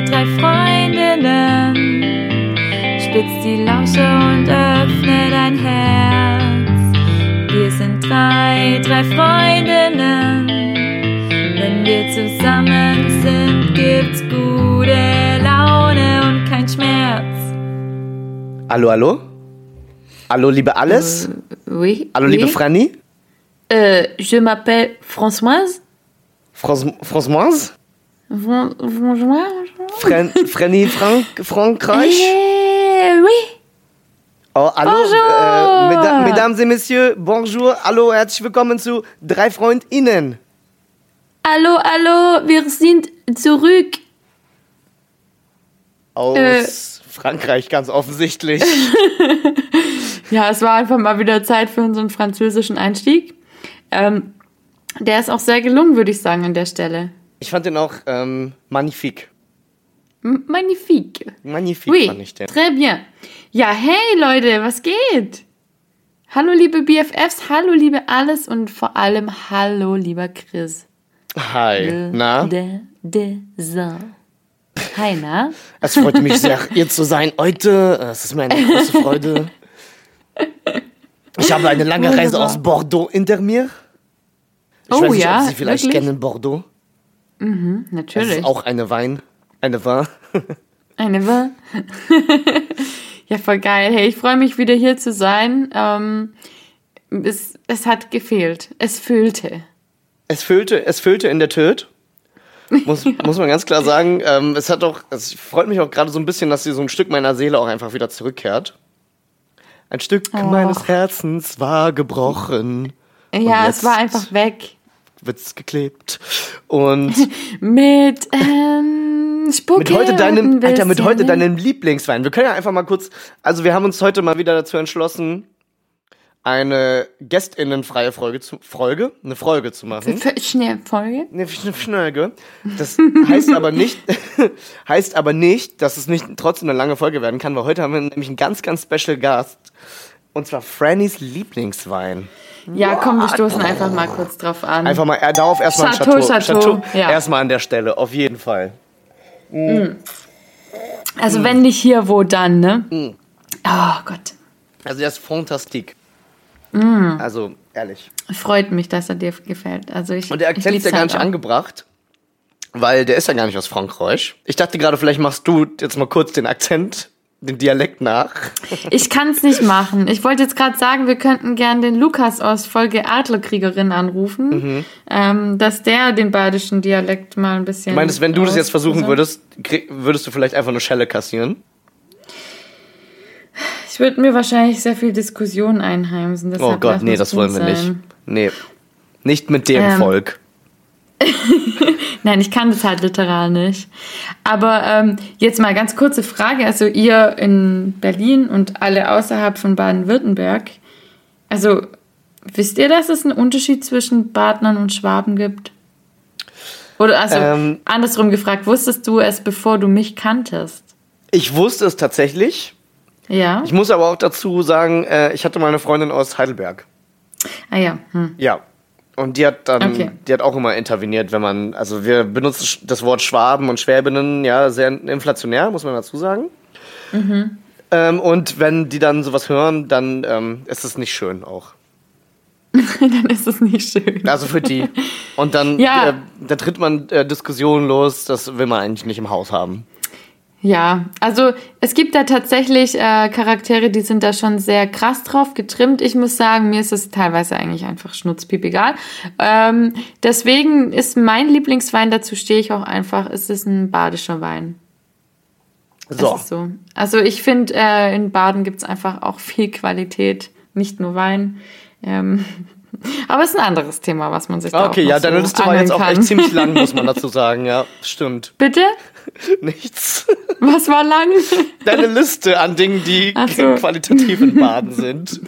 drei, drei Freundinnen. Spitz die Lausche und öffne dein Herz. Wir sind drei, drei Freundinnen. Wenn wir zusammen sind, gibt's gute Laune und kein Schmerz. Hallo, hallo? Hallo, liebe Alles? Oui. Hallo, liebe oui. Franny? Euh, je m'appelle Françoise. Fran- Françoise? Fran- Bonjour. Fran Franny Frank Frankreich? Eh, oui. Oh, hallo, Bonjour. äh, Meda Mesdames et Messieurs, bonjour, hallo, herzlich willkommen zu Drei FreundInnen. Hallo, hallo, wir sind zurück. Aus Äh. Frankreich, ganz offensichtlich. Ja, es war einfach mal wieder Zeit für unseren französischen Einstieg. Ähm, der ist auch sehr gelungen, würde ich sagen, an der Stelle. Ich fand den auch ähm, magnifique. Magnifique. Magnifique Oui, fand ich den. très bien. Ja, hey Leute, was geht? Hallo liebe BFFs, hallo liebe Alles und vor allem hallo lieber Chris. Hi, na? De, de, so. Hi, na? Es freut mich sehr, hier zu sein heute. Es ist mir eine große Freude. Ich habe eine lange Reise aus Bordeaux hinter mir. Ich Oh weiß nicht, ja, ob Sie vielleicht wirklich? kennen Bordeaux. Das Natürlich. ist auch eine Wein. Eine Wein. Eine Wa- Ja, voll geil. Hey, ich freue mich wieder hier zu sein. Ähm, es, es hat gefehlt. Es fühlte. Es füllte, es füllte in der Töt. Muss, muss man ganz klar sagen. Ähm, es hat auch, es freut mich auch gerade so ein bisschen, dass sie so ein Stück meiner Seele auch einfach wieder zurückkehrt. Ein Stück meines Herzens war gebrochen. Ja, es war einfach weg. Wird's geklebt. Und Mit ähm, Spucke mit heute deinem, ein Alter, mit heute deinem Lieblingswein. Wir können ja einfach mal kurz, also wir haben uns heute mal wieder dazu entschlossen, eine gästinnenfreie Folge zu, Folge, eine Folge zu machen. Schnell, Folge. Eine Schnörge. Das heißt aber nicht, heißt aber nicht, dass es nicht trotzdem eine lange Folge werden kann, weil heute haben wir nämlich einen ganz, ganz special Gast. Und zwar Frannys Lieblingswein. Ja, komm, wir stoßen einfach mal kurz drauf an. Einfach mal, äh, darauf erstmal ein Chateau, Chateau. Chateau, ja. Erstmal an der Stelle, auf jeden Fall. Also wenn nicht hier, wo dann, ne? Mhm. Oh Gott. Also der ist fantastik. Mm. Also, ehrlich. Freut mich, dass er dir gefällt. Also ich, Und der Akzent ist ja gar halt nicht auch. angebracht, weil der ist ja gar nicht aus Frankreich. Ich dachte gerade, vielleicht machst du jetzt mal kurz den Akzent, den Dialekt nach. Ich kann es nicht machen. Ich wollte jetzt gerade sagen, wir könnten gern den Lukas aus Folge Adlerkriegerin anrufen, Mhm. ähm, dass der den badischen Dialekt mal ein bisschen. Ich meine, wenn du das jetzt versuchen würdest, würdest du vielleicht einfach eine Schelle kassieren. Ich würde mir wahrscheinlich sehr viel Diskussion einheimsen. Oh Gott, nee, das wollen wir nicht. sein. Nee. Nicht mit dem Ähm, Volk. Nein, ich kann das halt literal nicht. Aber ähm, jetzt mal ganz kurze Frage. Also ihr in Berlin und alle außerhalb von Baden-Württemberg. Also wisst ihr, dass es einen Unterschied zwischen Badnern und Schwaben gibt? Oder also Ähm. andersrum gefragt, wusstest du es, bevor du mich kanntest? Ich wusste es tatsächlich. Ja. Ich muss aber auch dazu sagen, äh, ich hatte mal eine Freundin aus Heidelberg. ah ja. Hm. Ja. Und die hat dann, Okay. die hat auch immer interveniert, wenn man, also wir benutzen das Wort Schwaben und Schwäbinnen ja sehr inflationär, muss man dazu sagen. Mhm. Ähm, und wenn die dann sowas hören, dann ähm, ist es nicht schön auch. Dann ist es nicht schön. Also für die. Und dann, Ja. äh, da tritt man äh, Diskussionen los, das will man eigentlich nicht im Haus haben. Ja, also es gibt da tatsächlich äh, Charaktere, die sind da schon sehr krass drauf getrimmt. Ich muss sagen, mir ist es teilweise eigentlich einfach schnutzpiep egal. Ähm, deswegen ist mein Lieblingswein, dazu stehe ich auch einfach, es ist ein badischer Wein. So. So. Also ich finde, äh, in Baden gibt's einfach auch viel Qualität, nicht nur Wein. Ähm, aber es ist ein anderes Thema, was man sich da Okay, ja, deine so Liste war jetzt auch echt ziemlich lang, muss man dazu sagen. Ja, stimmt. Bitte? Nichts. Was war lang? Deine Liste an Dingen, die so. qualitativ in Baden sind.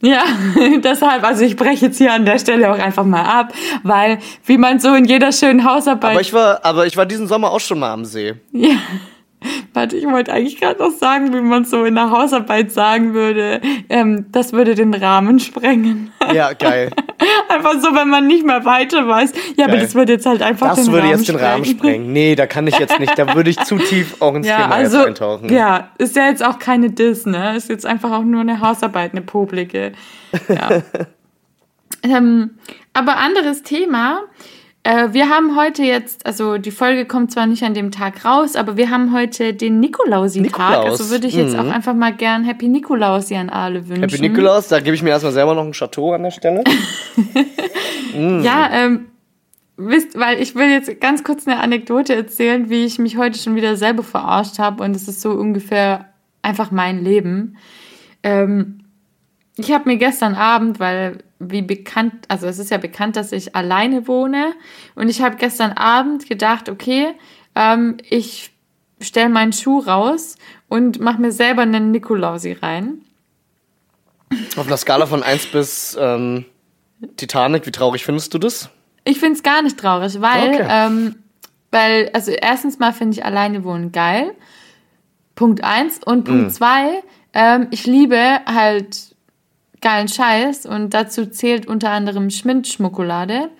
Ja, deshalb, also ich breche jetzt hier an der Stelle auch einfach mal ab, weil wie man so in jeder schönen Hausarbeit, Aber ich war, aber ich war diesen Sommer auch schon mal am See. ja, Warte, ich wollte eigentlich gerade noch sagen, wie man so in der Hausarbeit sagen würde, ähm, das würde den Rahmen sprengen. Ja, geil. einfach so, wenn man nicht mehr weiter weiß. Ja, geil. aber das würde jetzt halt einfach das den Rahmen würde jetzt den Rahmen sprengen. Nee, da kann ich jetzt nicht. Da würde ich zu tief auch ins ja, Thema also, jetzt eintauchen. Ja, ist ja jetzt auch keine Diss, ne? Ist jetzt einfach auch nur eine Hausarbeit, eine publike. Ja. ähm, aber anderes Thema. Äh, wir haben heute jetzt, also die Folge kommt zwar nicht an dem Tag raus, aber wir haben heute den Nikolausi-Tag. Nikolaus. Also würde ich jetzt mhm. auch einfach mal gern Happy Nikolausi an alle wünschen. Happy Nikolaus, da gebe ich mir erstmal selber noch ein Chateau an der Stelle. mm. Ja, ähm, wisst, weil ich will jetzt ganz kurz eine Anekdote erzählen, wie ich mich heute schon wieder selber verarscht habe und es ist so ungefähr einfach mein Leben. Ähm, ich habe mir gestern Abend, weil wie bekannt, also es ist ja bekannt, dass ich alleine wohne. Und ich habe gestern Abend gedacht, okay, ähm, ich stelle meinen Schuh raus und mache mir selber einen Nikolausi rein. Auf einer Skala von 1 bis ähm, Titanic, wie traurig findest du das? Ich finde es gar nicht traurig, weil, okay. ähm, weil, also erstens mal finde ich alleine wohnen geil. Punkt 1. Und Punkt 2, mm. ähm, ich liebe halt geilen Scheiß und dazu zählt unter anderem Schmindschmuckolade.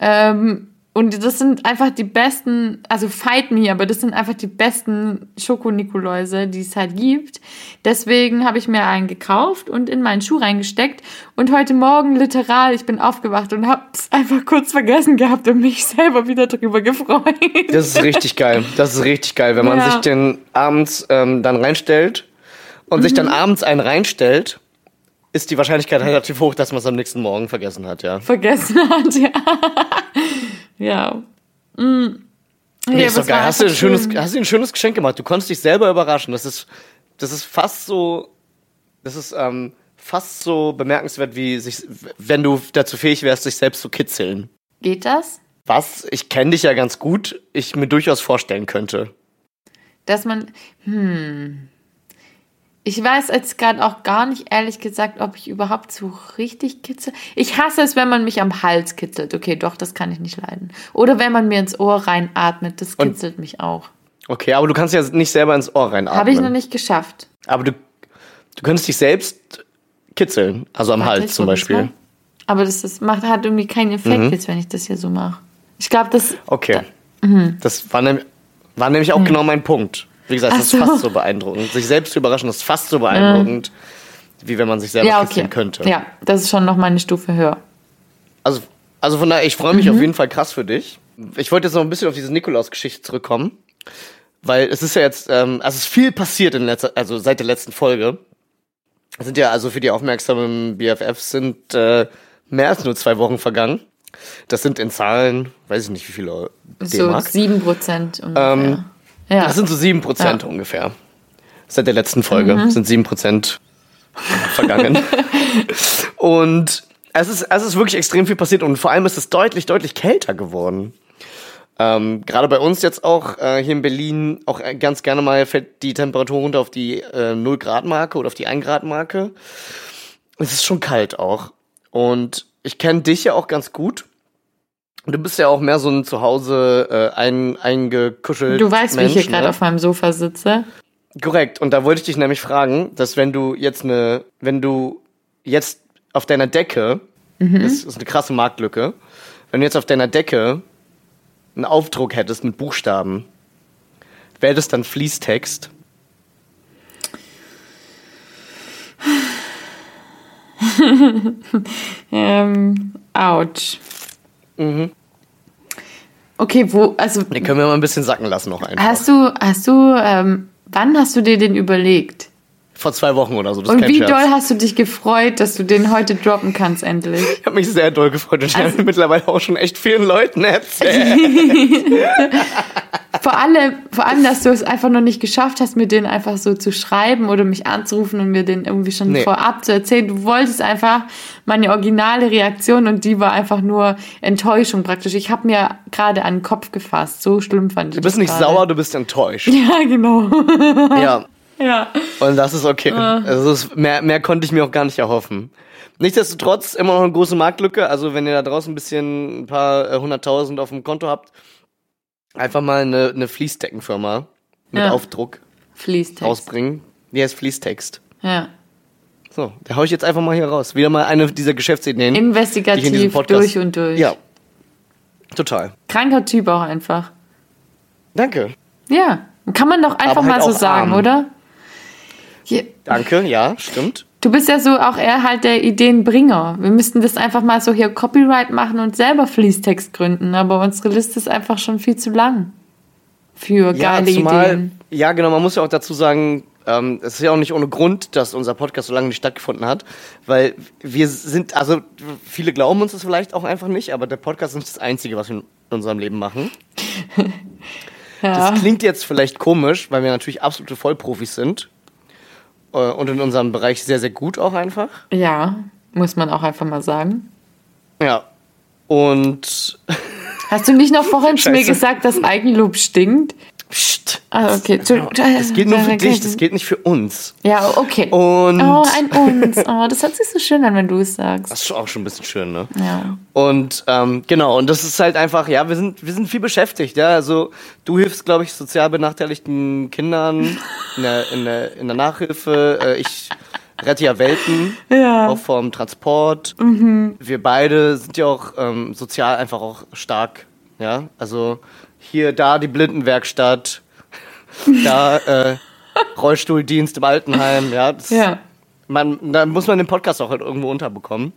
Ähm, und das sind einfach die besten, also Fight Me, aber das sind einfach die besten Schokonikoläuse, die es halt gibt. Deswegen habe ich mir einen gekauft und in meinen Schuh reingesteckt. Und heute Morgen literal, ich bin aufgewacht und habe es einfach kurz vergessen gehabt und mich selber wieder drüber gefreut. Das ist richtig geil. Das ist richtig geil, wenn man ja. sich den abends ähm, dann reinstellt und mhm. sich dann mhm. abends einen reinstellt ist die Wahrscheinlichkeit relativ hoch, dass man es am nächsten Morgen vergessen hat, ja. Vergessen hat, ja. ja. Mhm. Nee, nee, ist doch geil. Hast du, ein schönes, hast du ein schönes Geschenk gemacht. Du konntest dich selber überraschen. Das ist, das ist fast so, das ist ähm, fast so bemerkenswert, wie sich, wenn du dazu fähig wärst, sich selbst zu kitzeln. Geht das? Was, ich kenne dich ja ganz gut, ich mir durchaus vorstellen könnte. Dass man, hm, ich weiß jetzt gerade auch gar nicht, ehrlich gesagt, ob ich überhaupt so richtig kitzel. Ich hasse es, wenn man mich am Hals kitzelt. Okay, doch, das kann ich nicht leiden. Oder wenn man mir ins Ohr reinatmet, das kitzelt Und, mich auch. Okay, aber du kannst ja nicht selber ins Ohr reinatmen. Habe ich noch nicht geschafft. Aber du, du könntest dich selbst kitzeln, also am Warte, Hals zum Beispiel. Aber das ist, macht, hat irgendwie keinen Effekt mhm. jetzt, wenn ich das hier so mache. Ich glaube, das. Okay. Da, mhm. das war, ne, war nämlich auch mhm. genau mein Punkt. Wie gesagt, das so. ist fast so beeindruckend. Sich selbst zu überraschen, ist fast so beeindruckend, mhm. wie wenn man sich selber ja, okay. könnte. Ja, das ist schon noch mal eine Stufe höher. Also, also von daher, ich freue mich mhm. auf jeden Fall krass für dich. Ich wollte jetzt noch ein bisschen auf diese Nikolaus-Geschichte zurückkommen, weil es ist ja jetzt, ähm, also es ist viel passiert in letzter, also seit der letzten Folge. Es sind ja also für die aufmerksamen BFFs sind äh, mehr als nur zwei Wochen vergangen. Das sind in Zahlen, weiß ich nicht wie viele. So sieben Prozent. Ähm, ja. Das sind so sieben Prozent ja. ungefähr. Seit der letzten Folge mhm. sind sieben Prozent vergangen. und es ist, es ist wirklich extrem viel passiert und vor allem ist es deutlich, deutlich kälter geworden. Ähm, Gerade bei uns jetzt auch äh, hier in Berlin auch ganz gerne mal fällt die Temperatur runter auf die äh, 0 Grad Marke oder auf die 1 Grad Marke. Es ist schon kalt auch. Und ich kenne dich ja auch ganz gut. Du bist ja auch mehr so ein Zuhause äh, ein, eingekuschelt. Du weißt, Mensch, wie ich hier gerade ne? auf meinem Sofa sitze. Korrekt. Und da wollte ich dich nämlich fragen, dass wenn du jetzt eine, wenn du jetzt auf deiner Decke, mhm. das ist eine krasse Marktlücke, wenn du jetzt auf deiner Decke einen Aufdruck hättest mit Buchstaben, wäre das dann Fließtext? ähm, ouch. Mhm. Okay, wo, also. Den können wir mal ein bisschen sacken lassen noch einfach. Hast du, hast du, ähm, wann hast du dir den überlegt? Vor zwei Wochen oder so. Das und wie Scherz. doll hast du dich gefreut, dass du den heute droppen kannst, endlich? Ich habe mich sehr doll gefreut und ich also, habe mittlerweile auch schon echt vielen Leuten erzählt. vor, allem, vor allem, dass du es einfach noch nicht geschafft hast, mir den einfach so zu schreiben oder mich anzurufen und mir den irgendwie schon nee. vorab zu erzählen. Du wolltest einfach meine originale Reaktion und die war einfach nur Enttäuschung praktisch. Ich habe mir gerade an den Kopf gefasst. So schlimm fand ich Du bist nicht grade. sauer, du bist enttäuscht. Ja, genau. ja. Ja. Und das ist okay. Uh. Also ist, mehr, mehr konnte ich mir auch gar nicht erhoffen. Nichtsdestotrotz immer noch eine große Marktlücke. Also wenn ihr da draußen ein bisschen ein paar äh, hunderttausend auf dem Konto habt, einfach mal eine, eine Fließdeckenfirma mit ja. Aufdruck. Fließtext. rausbringen. Die heißt Fließtext. Ja. So, da hau ich jetzt einfach mal hier raus. Wieder mal eine dieser Geschäftsideen. die ich in Investigativ durch und durch. Ja. Total. Kranker Typ auch einfach. Danke. Ja. Kann man doch einfach halt mal so sagen, arm. oder? Hier, Danke, ja, stimmt. Du bist ja so auch eher halt der Ideenbringer. Wir müssten das einfach mal so hier Copyright machen und selber Fließtext gründen, aber unsere Liste ist einfach schon viel zu lang für geile ja, zumal, Ideen. Ja, genau, man muss ja auch dazu sagen, ähm, es ist ja auch nicht ohne Grund, dass unser Podcast so lange nicht stattgefunden hat, weil wir sind, also viele glauben uns das vielleicht auch einfach nicht, aber der Podcast ist nicht das Einzige, was wir in unserem Leben machen. Ja. Das klingt jetzt vielleicht komisch, weil wir natürlich absolute Vollprofis sind und in unserem Bereich sehr, sehr gut auch einfach. ja, muss man auch einfach mal sagen. Ja. Und Hast du nicht noch vorhin zu mir gesagt, dass Eigenlob stinkt? Psst. Ah, okay. Das gilt nur für dich, das gilt nicht für uns. Ja, okay. Und Oh, ein uns. Oh, das hört sich so schön an, wenn du es sagst. das ist auch schon ein bisschen schön, ne? Ja. Und ähm, genau, und das ist halt einfach, ja, wir sind, wir sind viel beschäftigt, ja. Also du hilfst, glaube ich, sozial benachteiligten Kindern in der, in der, in der Nachhilfe. Äh, ich rette ja Welten, Ja. auch vom Transport. Wir beide sind ja auch ähm, sozial einfach auch stark, ja. Also hier, da die Blindenwerkstatt, da äh, Rollstuhldienst im Altenheim, ja. Das, Ja. man, da muss man den Podcast auch halt irgendwo unterbekommen.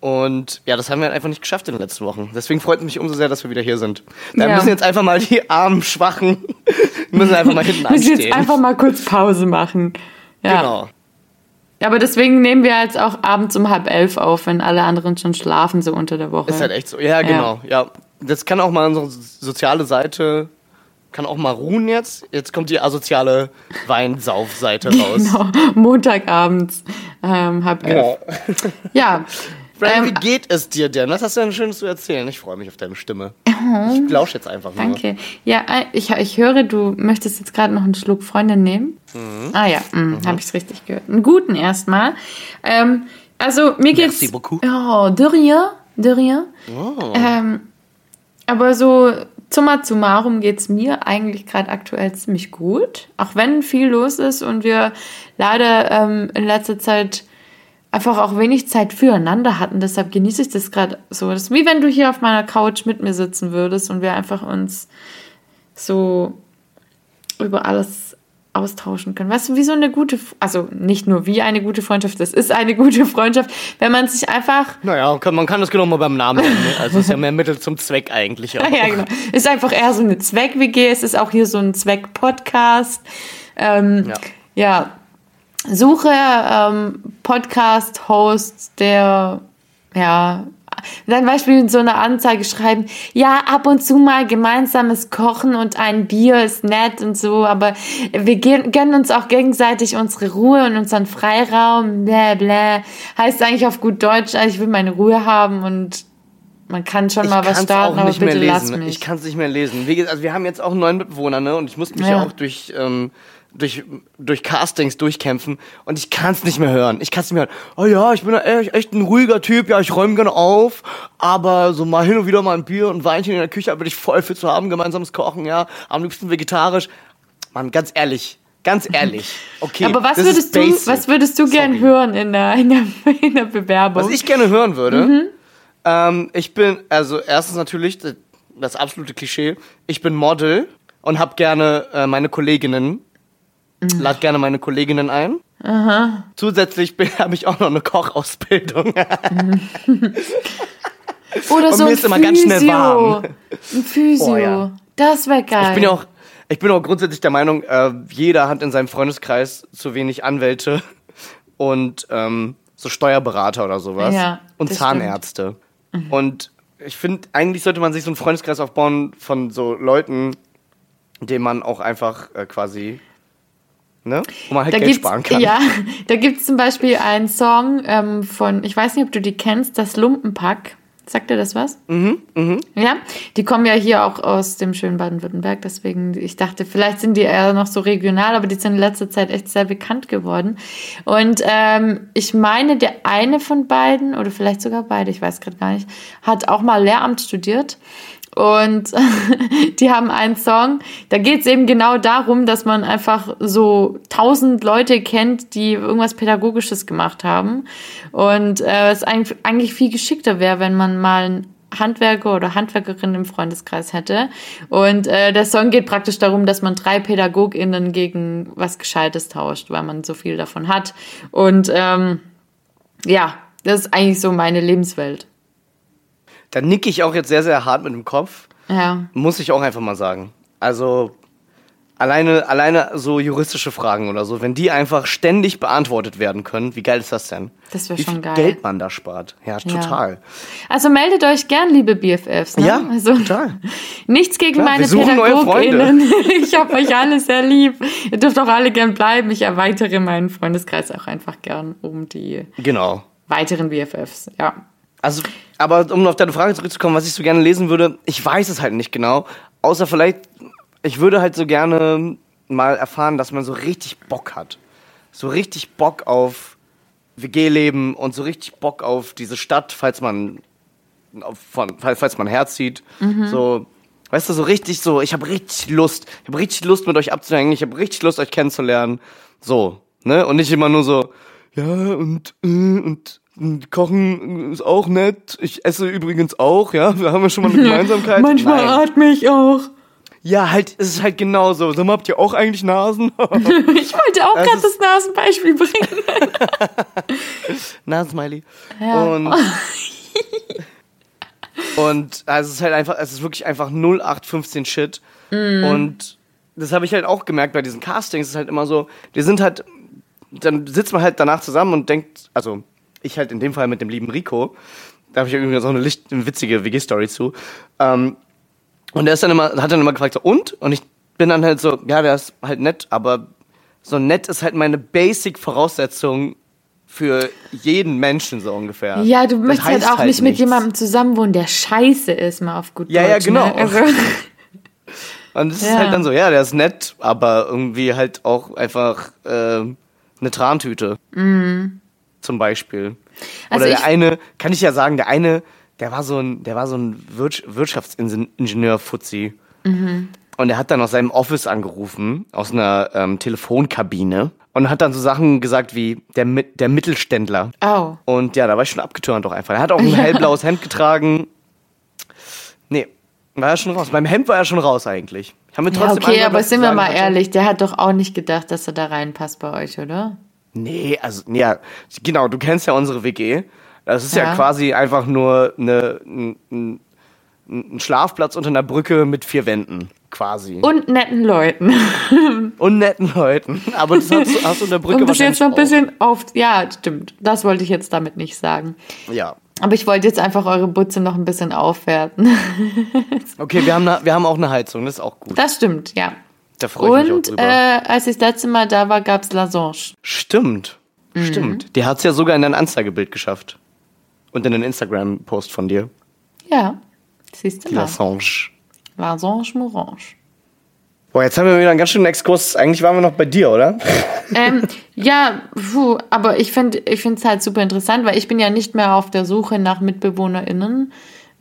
Und ja, das haben wir halt einfach nicht geschafft in den letzten Wochen. Deswegen freut es mich umso sehr, dass wir wieder hier sind. Da Ja. müssen jetzt einfach mal die armen, schwachen, müssen einfach mal hinten Wir müssen anstehen. jetzt einfach mal kurz Pause machen. Ja. Genau. Aber deswegen nehmen wir jetzt auch abends um halb elf auf, wenn alle anderen schon schlafen, so unter der Woche. Ist halt echt so. Ja, genau. Ja. Das kann auch mal unsere soziale Seite, kann auch mal ruhen jetzt. Jetzt kommt die asoziale Weinsaufseite raus. Genau. Montagabends ähm, halb elf. Ja. Ja. Brian, Ähm, wie geht es dir denn? Was hast du denn Schönes zu erzählen? Ich freue mich auf deine Stimme. Ich lausche jetzt einfach nur. Danke. Ja, äh, ich, ich höre, du möchtest jetzt gerade noch einen Schluck Freundin nehmen. Mhm. Ah ja, mm, habe ich es richtig gehört. Einen guten erstmal. Ähm, also mir geht's. Merci beaucoup. Oh, de rien, de rien. Oh. Ähm, aber so summa summarum geht es mir eigentlich gerade aktuell ziemlich gut. Auch wenn viel los ist und wir leider ähm, in letzter Zeit einfach auch wenig Zeit füreinander hatten. Deshalb genieße ich das gerade so. Das ist wie wenn du hier auf meiner Couch mit mir sitzen würdest und wir einfach uns so über alles austauschen können. Weißt du, wie so eine gute, also nicht nur wie eine gute Freundschaft, das ist eine gute Freundschaft, wenn man sich einfach Naja, kann, man kann das genau mal beim Namen nennen. Ne? Also ist ja mehr Mittel zum Zweck eigentlich. Auch. Ja, genau. Ist einfach eher so eine Zweck-WG. Es ist auch hier so ein Zweck-Podcast. Ähm, Ja. ja. Suche ähm, Podcast-Host, der, ja, dann Beispiel in so eine Anzeige schreiben, ja, ab und zu mal gemeinsames Kochen und ein Bier ist nett und so, aber wir gönnen uns auch gegenseitig unsere Ruhe und unseren Freiraum, bläh, bläh. Heißt eigentlich auf gut Deutsch, ich will meine Ruhe haben und man kann schon Ich mal was starten, aber bitte lass lesen. mich. Ich kann es nicht mehr lesen. Also wir haben jetzt auch einen neuen Mitbewohner, ne? Und ich musste mich ja, Ja. auch durch, ähm, durch, durch Castings durchkämpfen. Und ich kann es nicht mehr hören. Ich kann es nicht mehr hören. Oh ja, ich bin ja echt, echt ein ruhiger Typ. Ja, ich räume gerne auf. Aber so mal hin und wieder mal ein Bier und ein Weinchen in der Küche, da bin ich voll für zu haben. Gemeinsames Kochen, ja. Am liebsten vegetarisch. Mann, ganz ehrlich. Ganz ehrlich. Okay. aber was würdest du, was würdest du gern Sorry. hören in der, in der, in der Bewerbung? Was ich gerne hören würde, Mhm. ähm, ich bin, also erstens natürlich das, absolute Klischee, ich bin Model und hab gerne äh, meine Kolleginnen, Mhm. lad gerne meine Kolleginnen ein. Zusätzlich habe ich auch noch eine Kochausbildung. Oder Und so mir ein ist immer ganz schnell Physio. warm. Ein Physio. Oh, ja. Das wäre geil. Ich bin ja auch, ich bin auch grundsätzlich der Meinung, äh, jeder hat in seinem Freundeskreis zu wenig Anwälte und ähm, so Steuerberater oder sowas Ja, und Zahnärzte. Und ich finde, eigentlich sollte man sich so einen Freundeskreis aufbauen von so Leuten, denen man auch einfach äh, quasi, ne, wo man halt da Geld gibt's, sparen kann. Ja, da gibt es zum Beispiel einen Song ähm, von, ich weiß nicht, ob du die kennst, das Lumpenpack. Sagt dir das was? Mhm, mhm. Ja, die kommen ja hier auch aus dem schönen Baden-Württemberg, deswegen, ich dachte, vielleicht sind die eher noch so regional, aber die sind in letzter Zeit echt sehr bekannt geworden. Und ähm, ich meine, der eine von beiden, oder vielleicht sogar beide, ich weiß gerade gar nicht, hat auch mal Lehramt studiert Und die haben einen Song, da geht es eben genau darum, dass man einfach so tausend Leute kennt, die irgendwas Pädagogisches gemacht haben. Und äh, es eigentlich viel geschickter wäre, wenn man mal einen Handwerker oder Handwerkerin im Freundeskreis hätte. Und äh, der Song geht praktisch darum, dass man drei PädagogInnen gegen was Gescheites tauscht, weil man so viel davon hat. Und ähm, ja, das ist eigentlich so meine Lebenswelt. Da nicke ich auch jetzt sehr, sehr hart mit dem Kopf. Ja. Muss ich auch einfach mal sagen. Also alleine, alleine so juristische Fragen oder so, wenn die einfach ständig beantwortet werden können, wie geil ist das denn? Das wäre schon geil. Geld man da spart. Ja, total. Also meldet euch gern, liebe BFFs. Ne? Ja, also, total. Nichts gegen Klar, meine PädagogInnen. Ich hab euch alle sehr lieb. Ihr dürft auch alle gern bleiben. Ich erweitere meinen Freundeskreis auch einfach gern um die Genau. weiteren BFFs. Ja. Also, aber um auf deine Frage zurückzukommen, was ich so gerne lesen würde, ich weiß es halt nicht genau. Außer vielleicht, ich würde halt so gerne mal erfahren, dass man so richtig Bock hat. So richtig Bock auf WG-Leben und so richtig Bock auf diese Stadt, falls man, von, falls man herzieht. So, weißt du, so richtig so, ich habe richtig Lust, ich habe richtig Lust mit euch abzuhängen, ich habe richtig Lust, euch kennenzulernen. So, ne? Und nicht immer nur so, ja, und, äh, und, und Kochen ist auch nett. Ich esse übrigens auch, ja. Wir haben ja schon mal eine Gemeinsamkeit. Manchmal Nein. atme ich auch. Ja, halt, es ist halt genauso. Sag mal, habt ihr auch eigentlich Nasen? Ich wollte auch gerade das Nasenbeispiel bringen. Nasensmiley. Ja. Und, und also es ist halt einfach, es ist wirklich einfach 0815 Shit. Mhm. Und das habe ich halt auch gemerkt bei diesen Castings. Es ist halt immer so, die sind halt, dann sitzt man halt danach zusammen und denkt, also ich halt in dem Fall mit dem lieben Rico, da habe ich übrigens auch eine, Licht, eine witzige WG-Story zu. Ähm, und der ist dann immer, hat dann immer gefragt, so, und? Und ich bin dann halt so, ja, der ist halt nett, aber so nett ist halt meine Basic-Voraussetzung für jeden Menschen so ungefähr. Ja, du Das möchtest halt auch nicht mit nichts. jemandem zusammenwohnen, der scheiße ist, mal auf gut Ja, ja, Deutsch. genau. Ne? Also, Und es ist Ja. halt dann so, ja, der ist nett, aber irgendwie halt auch einfach äh, eine Trantüte. Zum Beispiel. Also Oder der eine, kann ich ja sagen, der eine, der war so ein, der war so ein Wir Wirtschaftsingenieur-Fuzzi. Mhm. Und er hat dann aus seinem Office angerufen, aus einer ähm, Telefonkabine. Und hat dann so Sachen gesagt wie der, der Mittelständler. oh. Und ja, da war ich schon abgeturnt doch einfach. Er hat auch ein hellblaues Hemd getragen. Nee, war er schon raus. Beim Hemd war er schon raus eigentlich. Ich hab mir Ja, trotzdem okay, aber sind wir mal ehrlich, der hat doch auch nicht gedacht, dass er da reinpasst bei euch, oder? Nee, also, ja, genau, du kennst ja unsere WG. Das ist ja, Ja. quasi einfach nur eine, ein, ein, Schlafplatz unter einer Brücke mit vier Wänden, quasi. Und netten Leuten. Und netten Leuten. Aber das hast, du- hast du in der Brücke Und bis jetzt noch ein bisschen auf. Ja, stimmt. Das wollte ich jetzt damit nicht sagen. Ja. Aber ich wollte jetzt einfach eure Butze noch ein bisschen aufwerten. Okay, wir haben, eine, wir haben auch eine Heizung, das ist auch gut. Das stimmt, ja. Da freue ich mich auch Und drüber. äh, als ich das letzte Mal da war, gab's Lasange. Stimmt. Mhm. Stimmt. Die hat es ja sogar in dein Anzeigebild geschafft. Und in den Instagram-Post von dir. Ja, siehst du mal. Lassange. Lasange Morange. Boah, jetzt haben wir wieder einen ganz schönen Exkurs. Eigentlich waren wir noch bei dir, oder? ähm, ja, puh, aber ich finde ich es halt super interessant, weil ich bin ja nicht mehr auf der Suche nach MitbewohnerInnen.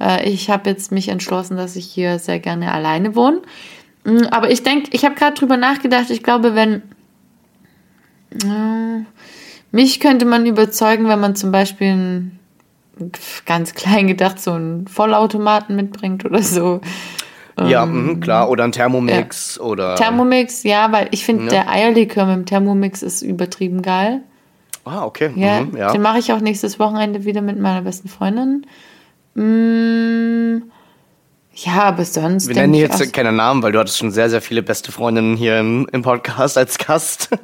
Äh, ich habe jetzt mich entschlossen, dass ich hier sehr gerne alleine wohne. Mm, Aber ich denke, ich habe gerade drüber nachgedacht, ich glaube, wenn äh, mich könnte man überzeugen, wenn man zum Beispiel einen, ganz klein gedacht so einen Vollautomaten mitbringt oder so. ja, mh, klar. Oder ein Thermomix oder. Thermomix, ja, weil ich finde, Ja. der Eierlikör mit dem Thermomix ist übertrieben geil. ah, okay. Ja, Mhm, ja. den mache ich auch nächstes Wochenende wieder mit meiner besten Freundin. Ja, aber sonst. Wir nennen jetzt auch- keine Namen, weil du hattest schon sehr, sehr viele beste Freundinnen hier im, im Podcast als Gast.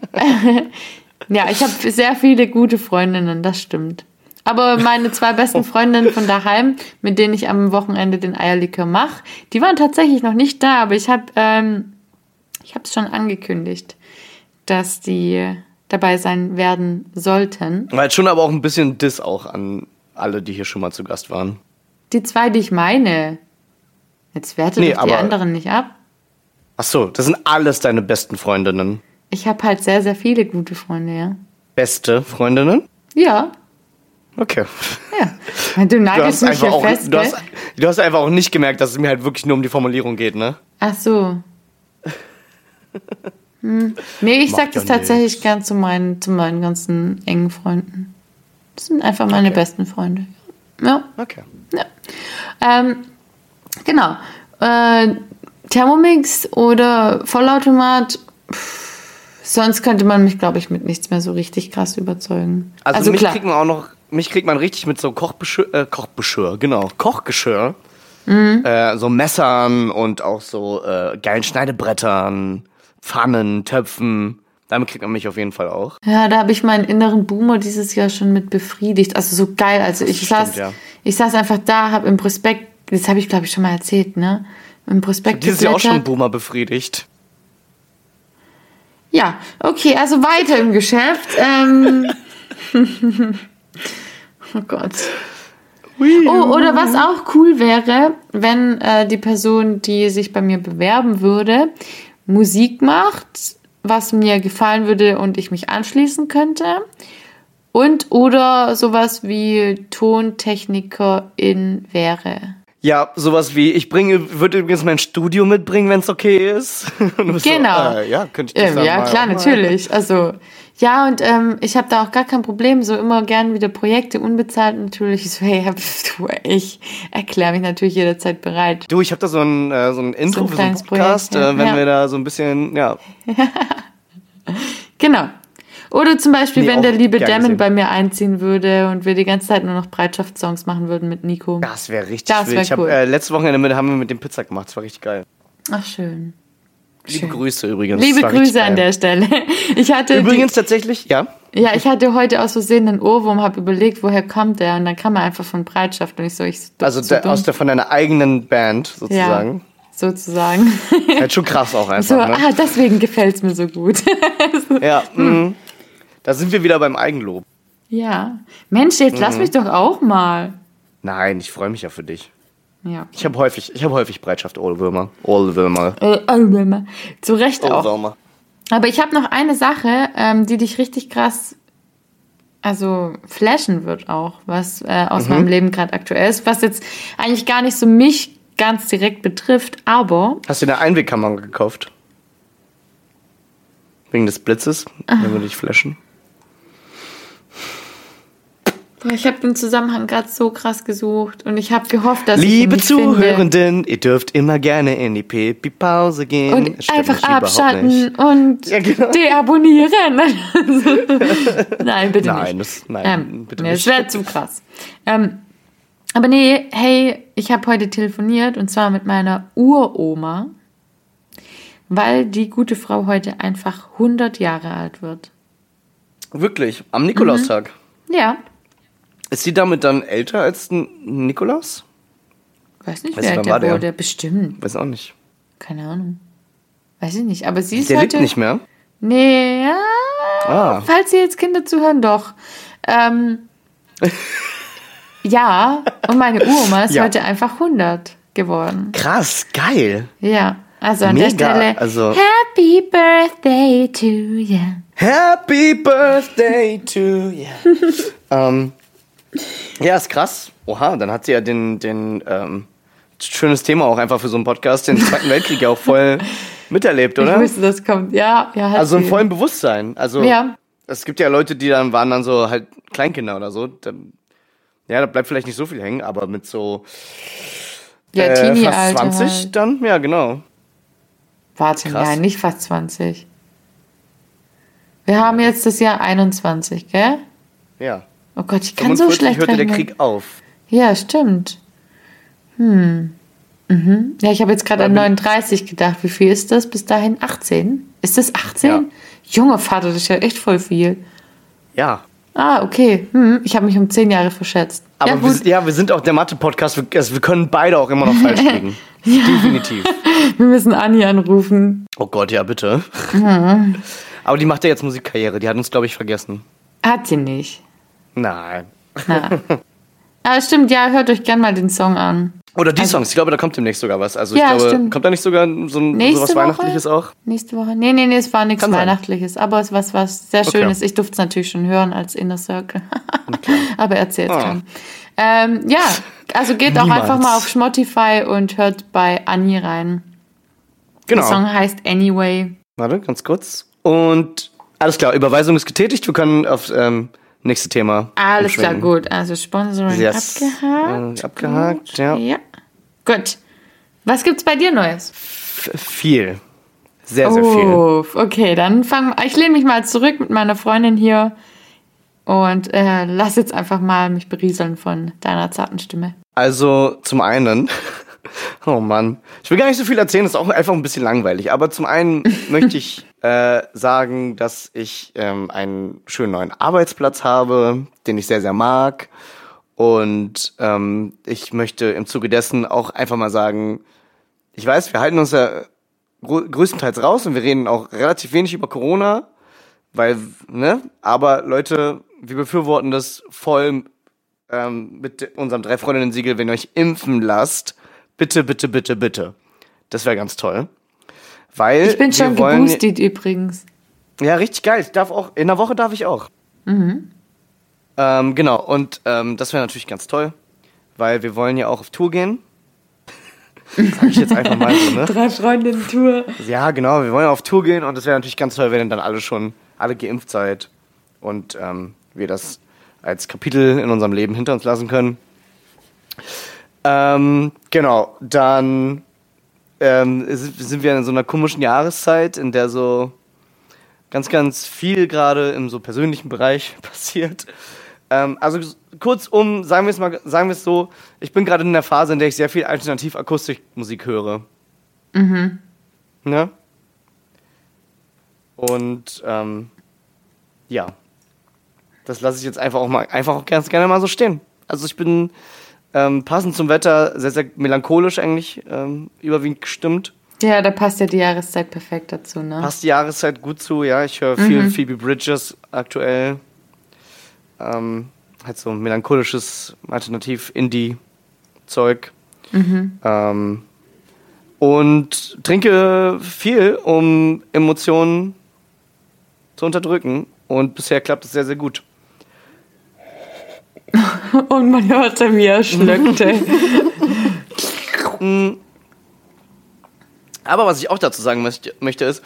Ja, ich habe sehr viele gute Freundinnen, das stimmt. Aber meine zwei besten Freundinnen von daheim, mit denen ich am Wochenende den Eierlikör mache, die waren tatsächlich noch nicht da, aber ich habe ähm, ich habe es schon angekündigt, dass die dabei sein werden sollten. War jetzt schon aber auch ein bisschen Diss auch an alle, die hier schon mal zu Gast waren. Die zwei, die ich meine. Jetzt werte Nee, die anderen nicht ab. Ach so, das sind alles deine besten Freundinnen. Ich habe halt sehr, sehr viele gute Freunde, ja. Beste Freundinnen? Ja, Okay. Ja. Du Du nagelst hast, mich hier auch, fest, du, hast, du hast einfach auch nicht gemerkt, dass es mir halt wirklich nur um die Formulierung geht, ne? Ach so. Hm. Nee, ich Macht sag das ja tatsächlich nichts. gern zu meinen, zu meinen ganzen engen Freunden. Das sind einfach meine Okay. besten Freunde. Ja. Okay. ja. Ähm, genau. Äh, Thermomix oder Vollautomat. Pff, sonst könnte man mich, glaube ich, mit nichts mehr so richtig krass überzeugen. Also, mich kriegt man auch noch, mich kriegt man richtig mit so Kochbeschirr, äh, Kochbeschirr, genau, Kochgeschirr, Mhm. äh, so Messern und auch so äh, geilen Schneidebrettern, Pfannen, Töpfen. Damit kriegt man mich auf jeden Fall auch. Ja, da habe ich meinen inneren Boomer dieses Jahr schon mit befriedigt. Also so geil. Also ich stimmt, saß, ja. ich saß einfach da, habe im Prospekt, das habe ich glaube ich schon mal erzählt, ne? Im Prospekt Dieses Jahr auch schon. Boomer befriedigt. Ja, okay, also weiter im Geschäft. Ähm, oh Gott. Oh, oder was auch cool wäre, wenn äh, die Person, die sich bei mir bewerben würde, Musik macht, was mir gefallen würde und ich mich anschließen könnte. Und oder sowas wie Tontechnikerin wäre. Ja, sowas wie, ich bringe, würde übrigens mein Studio mitbringen, wenn es okay ist. Genau. So, äh, ja, könnte ich das ja, mal klar, natürlich. Also, ja, und ähm, ich habe da auch gar kein Problem. So immer gern wieder Projekte, unbezahlt natürlich. Ich so, hey, hab, du, ich erkläre mich natürlich jederzeit bereit. Du, ich habe da so ein, äh, so ein Intro ein für so einen Podcast, Projekt, ja. äh, wenn Ja. wir da so ein bisschen, ja, Genau. Oder zum Beispiel, Nee, wenn der liebe Damon bei mir einziehen würde und wir die ganze Zeit nur noch Bereitschaftssongs machen würden mit Nico. das wäre richtig Das wär cool. äh, letztes Wochenende mit, haben wir mit dem Pizza gemacht, das war richtig geil. Ach, schön. Liebe Schön. Grüße übrigens. Liebe Grüße an der Stelle. Ich hatte Übrigens tatsächlich, ja. die, ja, ich hatte heute aus Versehen einen Ohrwurm, habe überlegt, woher kommt der und dann kam er einfach von Bereitschaft und ich so, ich Also so der, dumm. aus der von deiner eigenen Band ja, sozusagen. sozusagen. Halt schon krass auch einfach. So, ne? ah, deswegen gefällt's mir so gut. Ja, mh. Da sind wir wieder beim Eigenlob. ja. Mensch, jetzt lass Mhm. mich doch auch mal. Nein, ich freue mich ja für dich. Ja. Ich habe häufig, ich habe häufig Bereitschaft, Ohlwürmer. Ohlwürmer. Äh, Zu Recht auch. Ohlwürmer. Aber ich habe noch eine Sache, ähm, die dich richtig krass, also flashen wird auch, was äh, aus Mhm. meinem Leben gerade aktuell ist, was jetzt eigentlich gar nicht so mich ganz direkt betrifft, aber Hast du eine Einwegkamera gekauft? Wegen des Blitzes, wenn wir dich flashen. Boah, ich habe den Zusammenhang gerade so krass gesucht und ich habe gehofft, dass ich Liebe finde. Zuhörenden, ihr dürft immer gerne in die Pipi-Pause gehen. Und einfach abschalten und Ja, genau. deabonnieren. nein, bitte Nein, nicht. das, nein, Ähm, bitte nee, nicht. Das wäre zu krass. Ähm, aber nee, hey, ich habe heute telefoniert und zwar mit meiner Uroma, weil die gute Frau heute einfach 100 Jahre alt wird. Wirklich, am Nikolaustag. Ja, Ist sie damit dann älter als Nikolaus? weiß nicht, Weißt wer du, wann der war der? wurde. Bestimmt. Weiß auch nicht. Keine Ahnung. Weiß ich nicht. Aber sie ist Der heute. lebt nicht mehr. Nee, ja. Ah. Falls Sie jetzt Kinder zuhören, doch. Ähm, ja, und meine Uroma ist Ja. heute einfach 100 geworden. Krass, geil. Ja, also an der Mega, Stelle. also- Happy Birthday to you. Happy Birthday to you. ähm, ja, ist krass. Oha, dann hat sie ja den, den ähm, schönes Thema auch einfach für so einen Podcast, den Zweiten Weltkrieg ja auch voll miterlebt, Ich oder? wusste, das kommt. Ja, ja, hat Also im vollen Bewusstsein. Also Ja. es gibt ja Leute, die dann waren dann so halt Kleinkinder oder so. Dann, ja, da bleibt vielleicht nicht so viel hängen, aber mit so Ja, äh, Teenie-Alter. fast 20 Halt. dann, ja genau. Warte, Krass. nein, nicht fast 20. Wir haben jetzt das Jahr 21, gell? Ja. Oh Gott, ich kann so 45 schlecht hörte der rechnen. Krieg auf. Ja, stimmt. Hm. Mhm. Ja, ich habe jetzt gerade an 39 gedacht. Wie viel ist das bis dahin? 18? Ist das 18? Ja. Junger Vater, das ist ja echt voll viel. Ja. Ah, okay. Hm, ich habe mich um 10 Jahre verschätzt. Aber ja, wir, sind- ja, wir sind auch der Mathe-Podcast. Wir, also wir können beide auch immer noch falsch liegen. Definitiv. Wir müssen Anni anrufen. Oh Gott, ja, bitte. Mhm. Aber die macht ja jetzt Musikkarriere. Die hat uns, glaube ich, vergessen. Hat sie nicht. Nein. Na. Aber stimmt, ja, hört euch gern mal den Song an. Oder die Songs, ich glaube, da kommt demnächst sogar was. Also Ja, ich glaube, stimmt. kommt da nicht sogar so ein, Nächste sowas Woche? Weihnachtliches auch? Nächste Woche? Nee, nee, nee, es war nichts Kann sein. Weihnachtliches, aber es war was sehr Okay. Schönes. Ich durfte es natürlich schon hören als Inner Circle. aber erzählt Ah. keinem. Ähm, ja, also geht auch einfach mal auf Spotify und hört bei Anni rein. Genau. Der Song heißt Anyway. Warte, ganz kurz. Und alles klar, Überweisung ist getätigt. Wir können auf ähm, nächste Thema. Alles klar, gut. Also Sponsoring Yes. abgehakt. Äh, abgehakt, ja. Ja. Gut. Was gibt's bei dir Neues? F viel. Sehr, sehr viel. Oh, okay, dann fang ich lehne mich mal zurück mit meiner Freundin hier und äh, lass jetzt einfach mal mich berieseln von deiner zarten Stimme. Also zum einen, oh Mann, ich will gar nicht so viel erzählen, ist auch einfach ein bisschen langweilig. Aber zum einen möchte ich äh, sagen, dass ich ähm, einen schönen neuen Arbeitsplatz habe, den ich sehr, sehr mag. Und ähm, ich möchte im Zuge dessen auch einfach mal sagen, ich weiß, wir halten uns ja grö- größtenteils raus und wir reden auch relativ wenig über Corona, weil, ne, aber Leute, wir befürworten das voll ähm, mit unserem drei Freundinnen Siegel, wenn ihr euch impfen lasst, bitte, bitte, bitte, bitte. Das wäre ganz toll. Weil Ich bin schon wollen, geboostet übrigens. Ja, richtig geil. Ich darf auch, in der Woche darf ich auch. Ähm, genau, und ähm, das wäre natürlich ganz toll, weil wir wollen ja auch auf Tour gehen. Sag ich jetzt einfach mal so, ne? Drei Freundinnen Tour. Ja, genau, wir wollen auf Tour gehen und das wäre natürlich ganz toll, wenn ihr dann alle schon alle geimpft seid und ähm, wir das als Kapitel in unserem Leben hinter uns lassen können. Ähm, genau, dann ähm, sind wir in so einer komischen Jahreszeit, in der so ganz, ganz viel gerade im so persönlichen Bereich passiert. Ähm, also kurzum, sagen wir es mal, sagen wir es so, ich bin gerade in der Phase, in der ich sehr viel Alternativ-Akustikmusik höre. Ne? Und ähm, ja, das lasse ich jetzt einfach auch mal einfach auch ganz gerne mal so stehen. Also ich bin ähm, passend zum Wetter sehr, sehr melancholisch eigentlich ähm, überwiegend gestimmt. Ja, da passt ja die Jahreszeit perfekt dazu, ne? Passt die Jahreszeit gut zu, ja. Ich höre viel Phoebe Bridges aktuell. Ähm, halt so melancholisches Alternativ-Indie-Zeug. Ähm, und trinke viel, um Emotionen zu unterdrücken. Und bisher klappt es sehr, sehr gut. Und man hörte, wie er schlückte. Aber was ich auch dazu sagen möchte, ist,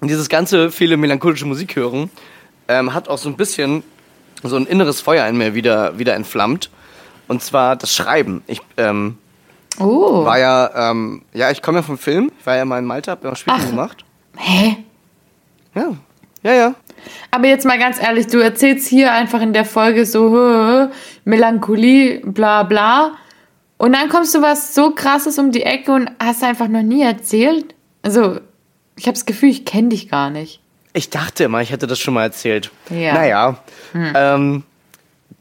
dieses ganze viele melancholische Musik hören ähm, hat auch so ein bisschen so ein inneres Feuer in mir wieder, wieder entflammt. Und zwar das Schreiben. Ich ähm, Oh. war ja, ähm, ja, ich komme ja vom Film. Ich war ja mal in Malta, hab ja Spielchen Ach. gemacht. Hä? Ja, ja, ja. Aber jetzt mal ganz ehrlich, du erzählst hier einfach in der Folge so hö, Melancholie, bla bla. Und dann kommst du was so krasses um die Ecke und hast einfach noch nie erzählt. Also, ich habe das Gefühl, ich kenne dich gar nicht. Ich dachte immer, ich hätte das schon mal erzählt. Ja. Naja. Ähm,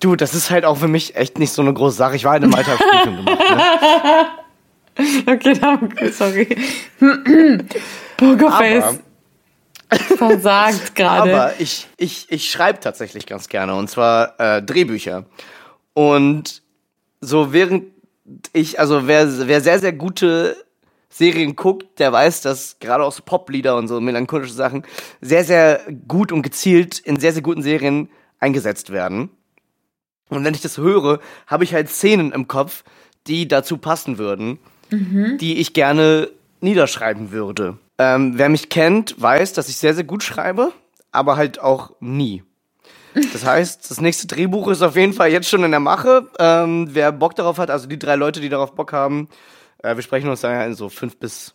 du, das ist halt auch für mich echt nicht so eine große Sache. Ich war halt in hab Spielfilm gemacht. Ne? Okay, danke, sorry. Pokerface Aber- versagt gerade. Aber ich, ich, ich schreibe tatsächlich ganz gerne und zwar äh, Drehbücher. Und so während ich, also wer, wer sehr, sehr gute Serien guckt, der weiß, dass gerade auch so Poplieder und so melancholische Sachen sehr, sehr gut und gezielt in sehr, sehr guten Serien eingesetzt werden. Und wenn ich das höre, habe ich halt Szenen im Kopf, die dazu passen würden, die ich gerne niederschreiben würde. Ähm, wer mich kennt, weiß, dass ich sehr, sehr gut schreibe, aber halt auch nie. Das heißt, das nächste Drehbuch ist auf jeden Fall jetzt schon in der Mache. Ähm, wer Bock darauf hat, also die drei Leute, die darauf Bock haben, äh, wir sprechen uns dann ja in so fünf bis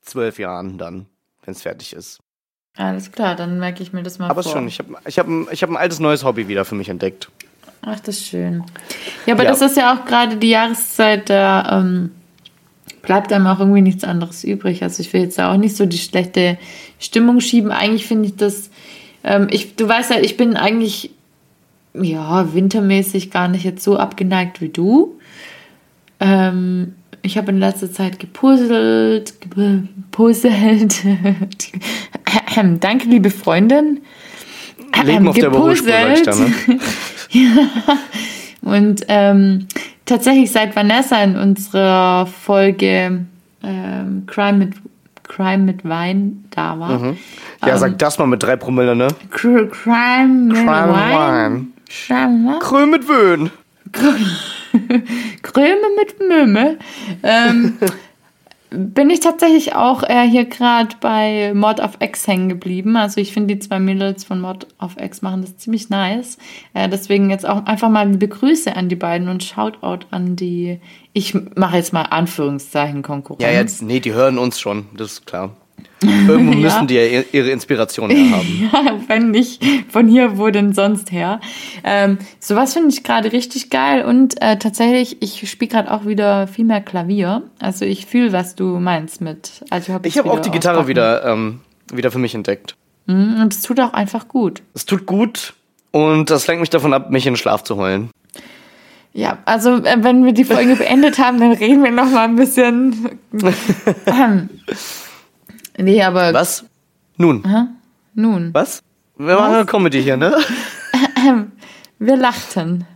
zwölf Jahren dann, wenn es fertig ist. Alles klar, dann merke ich mir das mal Aber vor. schon, ich habe ich hab, ein- ich hab ein altes neues Hobby wieder für mich entdeckt. Ach, das ist schön. Ja, aber Ja. das ist ja auch gerade die Jahreszeit, da ähm, bleibt einem auch irgendwie nichts anderes übrig. Also ich will jetzt da auch nicht so die schlechte Stimmung schieben. Eigentlich finde ich das, ähm, ich, du weißt ja, ich bin eigentlich, ja, wintermäßig gar nicht jetzt so abgeneigt wie du. Ähm, ich habe in letzter Zeit gepuzzelt, gepuzzelt. Danke, liebe Freundin. Leben auf der sag ich da, ne? Und ähm, tatsächlich seit Vanessa in unserer Folge ähm, Crime, mit, Crime mit Wein da war. Mhm. Ja, ähm, sag das mal mit drei Promille, ne? Cr Crime mit Crime Wein. Crime Kröm mit Wöhn. Kröme mit Möme. Ähm, bin ich tatsächlich auch äh, hier gerade bei Mod of X hängen geblieben. Also ich finde die zwei Mädels von Mod of X machen das ziemlich nice. Äh, deswegen jetzt auch einfach mal liebe Grüße an die beiden und Shoutout an die, ich mache jetzt mal Anführungszeichen Konkurrenz. Ja, jetzt, nee, die hören uns schon, das ist klar. Irgendwo Ja. müssen die ja ihre Inspiration her haben. Ja, wenn nicht von hier, wo denn sonst her? Ähm, sowas finde ich gerade richtig geil und äh, tatsächlich, ich spiele gerade auch wieder viel mehr Klavier. Also ich fühle, was du meinst mit. Also hab Ich habe auch die Gitarre auspacken. wieder, ähm, wieder für mich entdeckt. Mhm, Und es tut auch einfach gut. Es tut gut und das lenkt mich davon ab, mich in den Schlaf zu heulen. Ja, also äh, wenn wir die Folge beendet haben, dann reden wir noch mal ein bisschen. Nee, aber Was? Nun, nun, was? Wir machen eine Comedy hier, ne? wir lachten.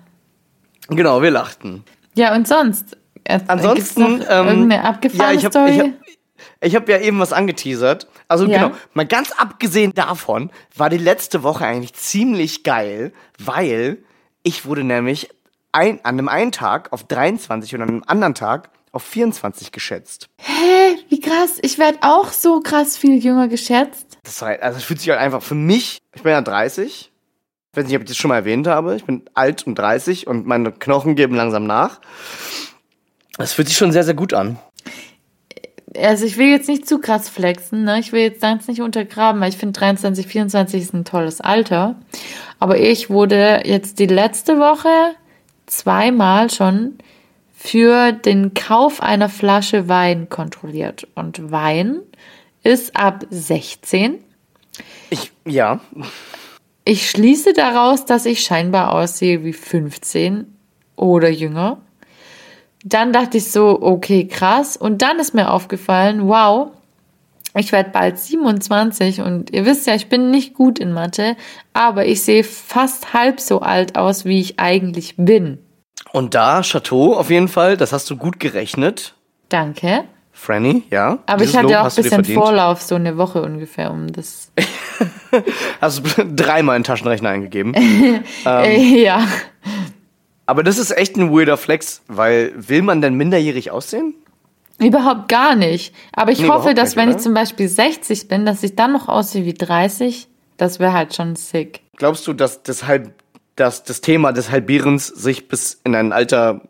Genau, wir lachten. Ja, und sonst? Äh, Ansonsten, gibt's ähm, irgendeine abgefahrene ja, ich habe Story? ich hab, ich hab ja eben was angeteasert. Also Ja. genau, mal ganz abgesehen davon war die letzte Woche eigentlich ziemlich geil, weil ich wurde nämlich ein, an einem einen Tag auf 23 und an einem anderen Tag auf 24 geschätzt. Hä, wie krass. Ich werde auch so krass viel jünger geschätzt. Das war, also es fühlt sich halt einfach für mich, ich bin ja 30, ich weiß nicht, ob ich das schon mal erwähnt habe, ich bin alt und 30 und meine Knochen geben langsam nach. Das fühlt sich schon sehr, sehr gut an. Also ich will jetzt nicht zu krass flexen, ne? Ich will jetzt ganz nicht untergraben, weil ich finde 23, 24 ist ein tolles Alter. Aber ich wurde jetzt die letzte Woche zweimal schon für den Kauf einer Flasche Wein kontrolliert. Und Wein ist ab 16. Ich, ja, Ich schließe daraus, dass ich scheinbar aussehe wie 15 oder jünger. Dann dachte ich so, okay, krass. Und dann ist mir aufgefallen, wow, ich werde bald 27 und ihr wisst ja, ich bin nicht gut in Mathe, aber ich sehe fast halb so alt aus, wie ich eigentlich bin. Und da, Chateau auf jeden Fall, das hast du gut gerechnet. Danke. Franny, ja. Aber ich hatte Lob auch ein bisschen. Vorlauf, so eine Woche ungefähr, um das. Hast du dreimal in den Taschenrechner eingegeben. Äh, ja. Aber das ist echt ein weirder Flex, weil will man denn minderjährig aussehen? Überhaupt gar nicht. Aber ich Nee, hoffe, dass nicht, wenn oder? ich zum Beispiel 60 bin, dass ich dann noch aussehe wie 30. Das wäre halt schon sick. Glaubst du, dass das, Halb, dass das Thema des Halbierens sich bis in ein Alter.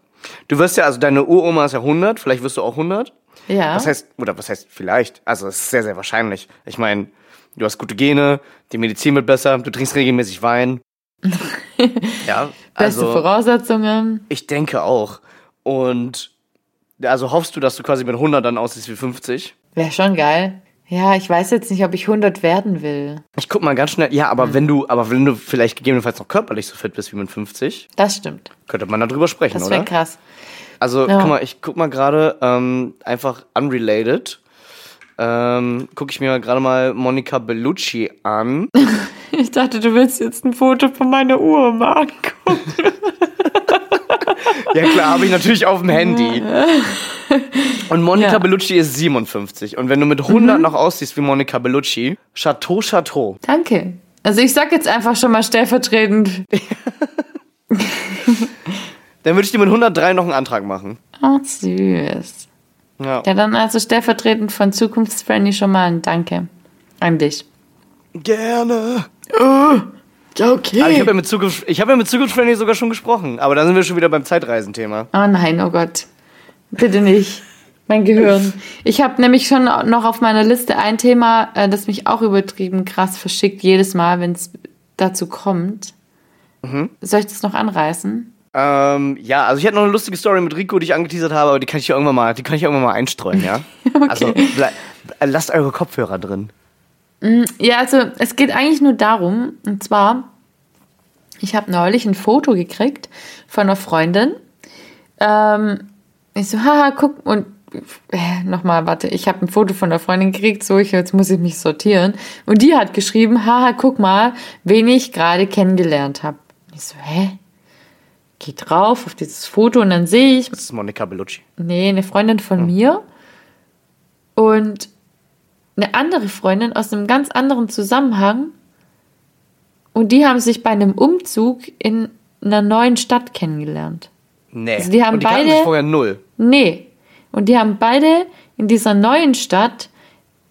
Du wirst ja, also deine Uroma ist ja 100, vielleicht wirst du auch 100. Ja. Was heißt, oder was heißt vielleicht? Also, es ist sehr, sehr wahrscheinlich. Ich meine, du hast gute Gene, die Medizin wird besser, du trinkst regelmäßig Wein. ja, Beste also, Voraussetzungen. ich denke auch. Und, also hoffst du, dass du quasi mit 100 dann aussiehst wie 50? Wäre schon geil. Ja, ich weiß jetzt nicht, ob ich 100 werden will. Ich guck mal ganz schnell. Ja, aber Hm. wenn du, aber wenn du vielleicht gegebenenfalls noch körperlich so fit bist wie mit 50, Das stimmt. könnte man darüber sprechen, Das wäre oder? krass. Also, Ja. guck mal, ich guck mal gerade, ähm, einfach unrelated. Ähm, guck ich mir gerade mal Monica Bellucci an. Ich dachte, du willst jetzt ein Foto von meiner Uhr mal angucken. Ja, klar, habe ich natürlich auf dem Handy. Und Monica Ja. Bellucci ist 57. Und wenn du mit 100 noch aussiehst wie Monica Bellucci, Chateau, Chateau. Danke. Also ich sag jetzt einfach schon mal stellvertretend. Dann würde ich dir mit 103 noch einen Antrag machen. Oh, süß. Ja. Ja, dann also stellvertretend von Zukunftsfriendly schon mal ein Danke an dich. Gerne. Ja, okay. Aber ich habe ja mit Zukunft, ich habe ja mit Zukunftsfriendly sogar schon gesprochen. Aber da sind wir schon wieder beim Zeitreisenthema. Oh nein, oh Gott. Bitte nicht. Mein Gehirn. Ich habe nämlich schon noch auf meiner Liste ein Thema, äh, das mich auch übertrieben krass verschickt, jedes Mal, wenn es dazu kommt. Soll ich das noch anreißen? Ähm, ja, also ich hätte noch eine lustige Story mit Rico, die ich angeteasert habe, aber die kann ich ja irgendwann mal, die kann ich irgendwann mal einstreuen, ja? Also ble- äh, lasst eure Kopfhörer drin. Ja, also es geht eigentlich nur darum, und zwar, ich habe neulich ein Foto gekriegt von einer Freundin. Ähm, ich so, haha, guck, und äh, nochmal, warte, ich habe ein Foto von einer Freundin gekriegt, so, ich, jetzt muss ich mich sortieren. Und die hat geschrieben, haha, guck mal, wen ich gerade kennengelernt habe. Ich so, hä? gehe drauf auf dieses Foto und dann sehe ich, Das ist Monica Bellucci. nee, eine Freundin von mir und eine andere Freundin aus einem ganz anderen Zusammenhang. Und die haben sich bei einem Umzug in einer neuen Stadt kennengelernt. Nee. Also die haben Und die beide- sich vorher null. Nee. Und die haben beide in dieser neuen Stadt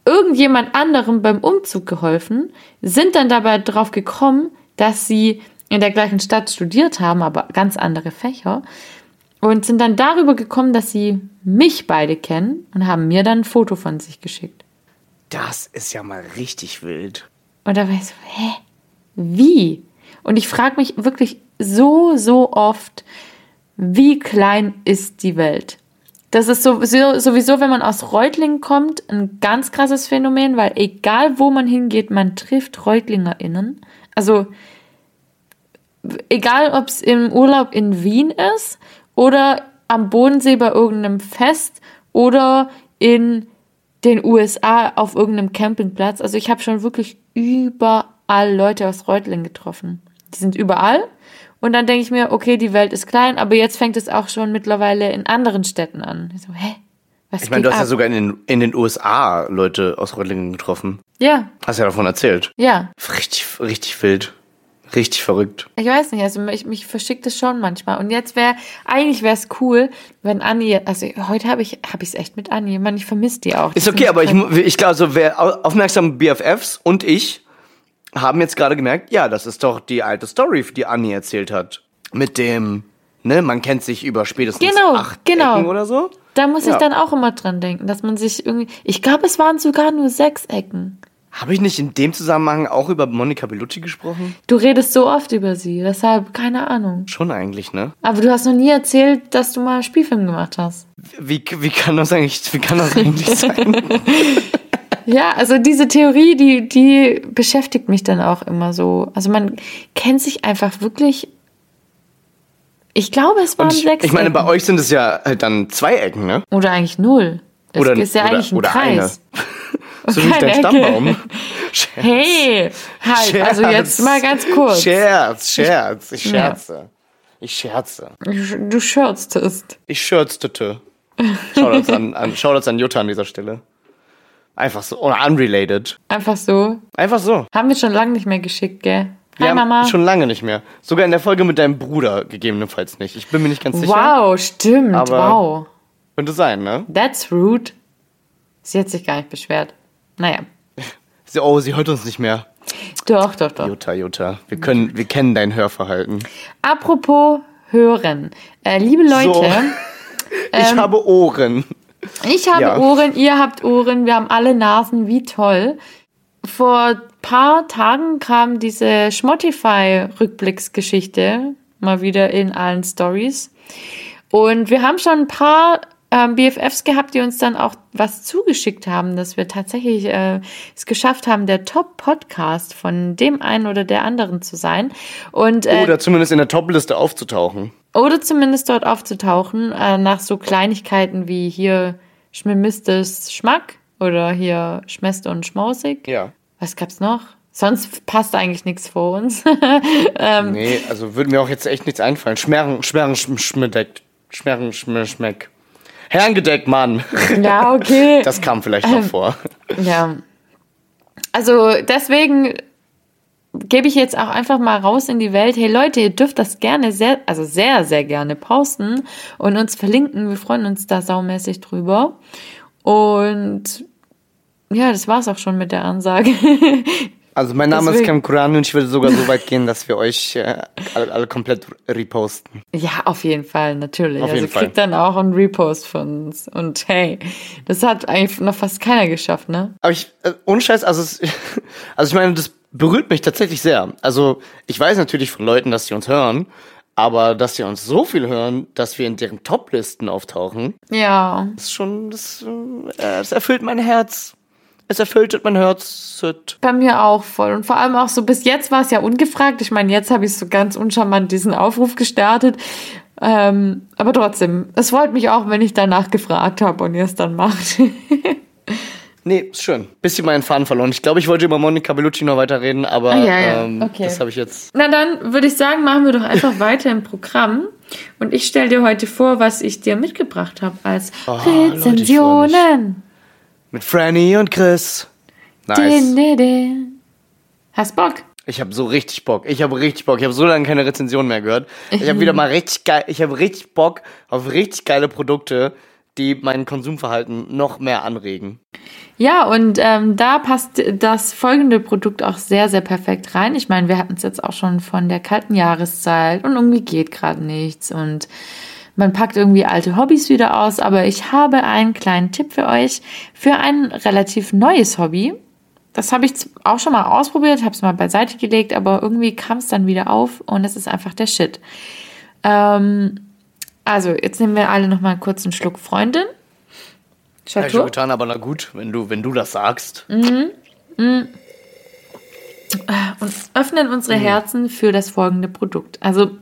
irgendjemand anderem beim Umzug geholfen, sind dann dabei drauf gekommen, dass sie in der gleichen Stadt studiert haben, aber ganz andere Fächer. Und sind dann darüber gekommen, dass sie mich beide kennen und haben mir dann ein Foto von sich geschickt. Das ist ja mal richtig wild. Und da war ich so, hä? Wie? Und ich frage mich wirklich so, so oft, wie klein ist die Welt? Das ist sowieso, wenn man aus Reutlingen kommt, ein ganz krasses Phänomen, weil egal wo man hingeht, man trifft ReutlingerInnen. Also, egal ob es im Urlaub in Wien ist oder am Bodensee bei irgendeinem Fest oder in den USA auf irgendeinem Campingplatz. Also ich habe schon wirklich überall Leute aus Reutlingen getroffen. Die sind überall. Und dann denke ich mir, okay, die Welt ist klein, aber jetzt fängt es auch schon mittlerweile in anderen Städten an. Ich so, hä? Was Ich meine, du hast ja ab? sogar in den, in den USA Leute aus Reutlingen getroffen. Ja, Hast ja davon erzählt. ja. Richtig, richtig wild. Richtig verrückt. Ich weiß nicht, also mich, mich verschickt es schon manchmal. Und jetzt wäre, eigentlich wäre es cool, wenn Anni, also heute habe ich habe ich es echt mit Anni. Mann, ich vermisse die auch. Ist okay, aber ich, ich glaube, also wer au- aufmerksame BFFs und ich haben jetzt gerade gemerkt, ja, das ist doch die alte Story, die Anni erzählt hat. Mit dem, ne, man kennt sich über spätestens Genau, acht genau. Ecken oder so. Da muss Ja. ich dann auch immer dran denken, dass man sich irgendwie. Ich glaube, es waren sogar nur sechs Ecken. Habe ich nicht in dem Zusammenhang auch über Monica Bellucci gesprochen? Du redest so oft über sie, deshalb keine Ahnung. Schon eigentlich, ne? Aber du hast noch nie erzählt, dass du mal einen Spielfilm gemacht hast. Wie, wie kann das eigentlich, wie kann das eigentlich sein? Ja, also diese Theorie, die, die beschäftigt mich dann auch immer so. Also man kennt sich einfach wirklich. Ich glaube, es waren ich, sechs. ich meine, bei Ecken. euch sind es ja halt dann zwei Ecken, ne? Oder eigentlich null. Das Oder- ist ja oder- eigentlich ein Kreis. So wie dein. Stammbaum. Hey, halt, also jetzt mal ganz kurz. Scherz, Scherz. Ich scherze. Ich scherze. Du scherztest. Ich scherzte. Shoutouts an, an, Shoutouts an Jutta an dieser Stelle. Einfach so. Oder unrelated. Einfach so. Einfach so. Haben wir schon lange nicht mehr geschickt, gell? Hi haben Mama. Schon lange nicht mehr. Sogar in der Folge mit deinem Bruder gegebenenfalls nicht. Ich bin mir nicht ganz sicher. Wow, stimmt. Wow. Könnte sein, ne? That's rude. Sie hat sich gar nicht beschwert. Naja. Sie, oh, sie hört uns nicht mehr. Doch, doch, doch. Jutta, Jutta. Wir können, wir kennen dein Hörverhalten. Apropos hören. Äh, liebe Leute, So. Ich habe Ohren. ich habe Ja. Ohren, ihr habt Ohren, wir haben alle Nasen, wie toll. Vor paar Tagen kam diese Schmottify-Rückblicksgeschichte mal wieder in allen Stories. Und wir haben schon ein paar ähm, BFFs gehabt, die uns dann auch was zugeschickt haben, dass wir tatsächlich äh, es geschafft haben, der Top-Podcast von dem einen oder der anderen zu sein. Und, äh, Oder zumindest in der Top-Liste aufzutauchen. oder zumindest dort aufzutauchen, äh, nach so Kleinigkeiten wie hier Schmimmistes Schmack oder hier Schmeste und Schmausig. Ja. Was gab's noch? Sonst passt eigentlich nichts vor uns. Nee, also würde mir auch jetzt echt nichts einfallen. Schmerren, Schmerren, Schm- Schmedeckt. Schmerren, Schm- Schmeck. Herrengedeck, Mann. ja, okay. Das kam vielleicht Ähm. noch vor. Ja. Also deswegen gebe ich jetzt auch einfach mal raus in die Welt. Hey Leute, ihr dürft das gerne sehr, also sehr, sehr gerne posten und uns verlinken. Wir freuen uns da saumäßig drüber. Und ja, das war's auch schon mit der Ansage. Also mein Name ist Deswegen- Cam Kuran und ich würde sogar so weit gehen, dass wir euch äh, alle, alle komplett reposten. ja, auf jeden Fall, natürlich. Auf jeden also kriegt Fall. dann auch einen Repost von uns. Und hey, das hat eigentlich noch fast keiner geschafft, ne? Aber ich, äh, ohne Scheiß, also, es, also ich meine, das berührt mich tatsächlich sehr. Also ich weiß natürlich von Leuten, dass sie uns hören, aber dass sie uns so viel hören, dass wir in deren Top-Listen auftauchen, Ja. ist schon, das, äh, es erfüllt mein Herz. Es erfüllt mein Herz. Bei mir auch voll. Und vor allem auch so, bis jetzt war es ja ungefragt. Ich meine, jetzt habe ich so ganz uncharmant diesen Aufruf gestartet. Ähm, aber trotzdem, es freut mich auch, wenn ich danach gefragt habe und ihr es dann macht. Nee, ist schön. Bisschen meinen Faden verloren. Ich glaube, ich wollte über Monica Bellucci noch weiter reden, aber Ah, ja, ja. Ähm, Okay. das habe ich jetzt. Na dann würde ich sagen, machen wir doch einfach weiter im Programm. Und ich stelle dir heute vor, was ich dir mitgebracht habe als Oh, Leute, Rezensionen. Mit Franny und Chris. Nice. Din, din, din. Hast Bock? Ich habe so richtig Bock. Ich habe richtig Bock. Ich habe so lange keine Rezension mehr gehört. Ich habe wieder mal richtig geil. Ich habe richtig Bock auf richtig geile Produkte, die mein Konsumverhalten noch mehr anregen. Ja, und ähm, da passt das folgende Produkt auch sehr, sehr perfekt rein. Ich meine, wir hatten es jetzt auch schon von der kalten Jahreszeit und irgendwie geht gerade nichts und man packt irgendwie alte Hobbys wieder aus. Aber ich habe einen kleinen Tipp für euch für ein relativ neues Hobby. Das habe ich auch schon mal ausprobiert, habe es mal beiseite gelegt, aber irgendwie kam es dann wieder auf und es ist einfach der Shit. Ähm, also, jetzt nehmen wir alle noch mal kurz einen Schluck Freundin. Hab ich schon Chateau. getan, aber na gut, wenn du, wenn du das sagst. und öffnen unsere Herzen für das folgende Produkt. Also,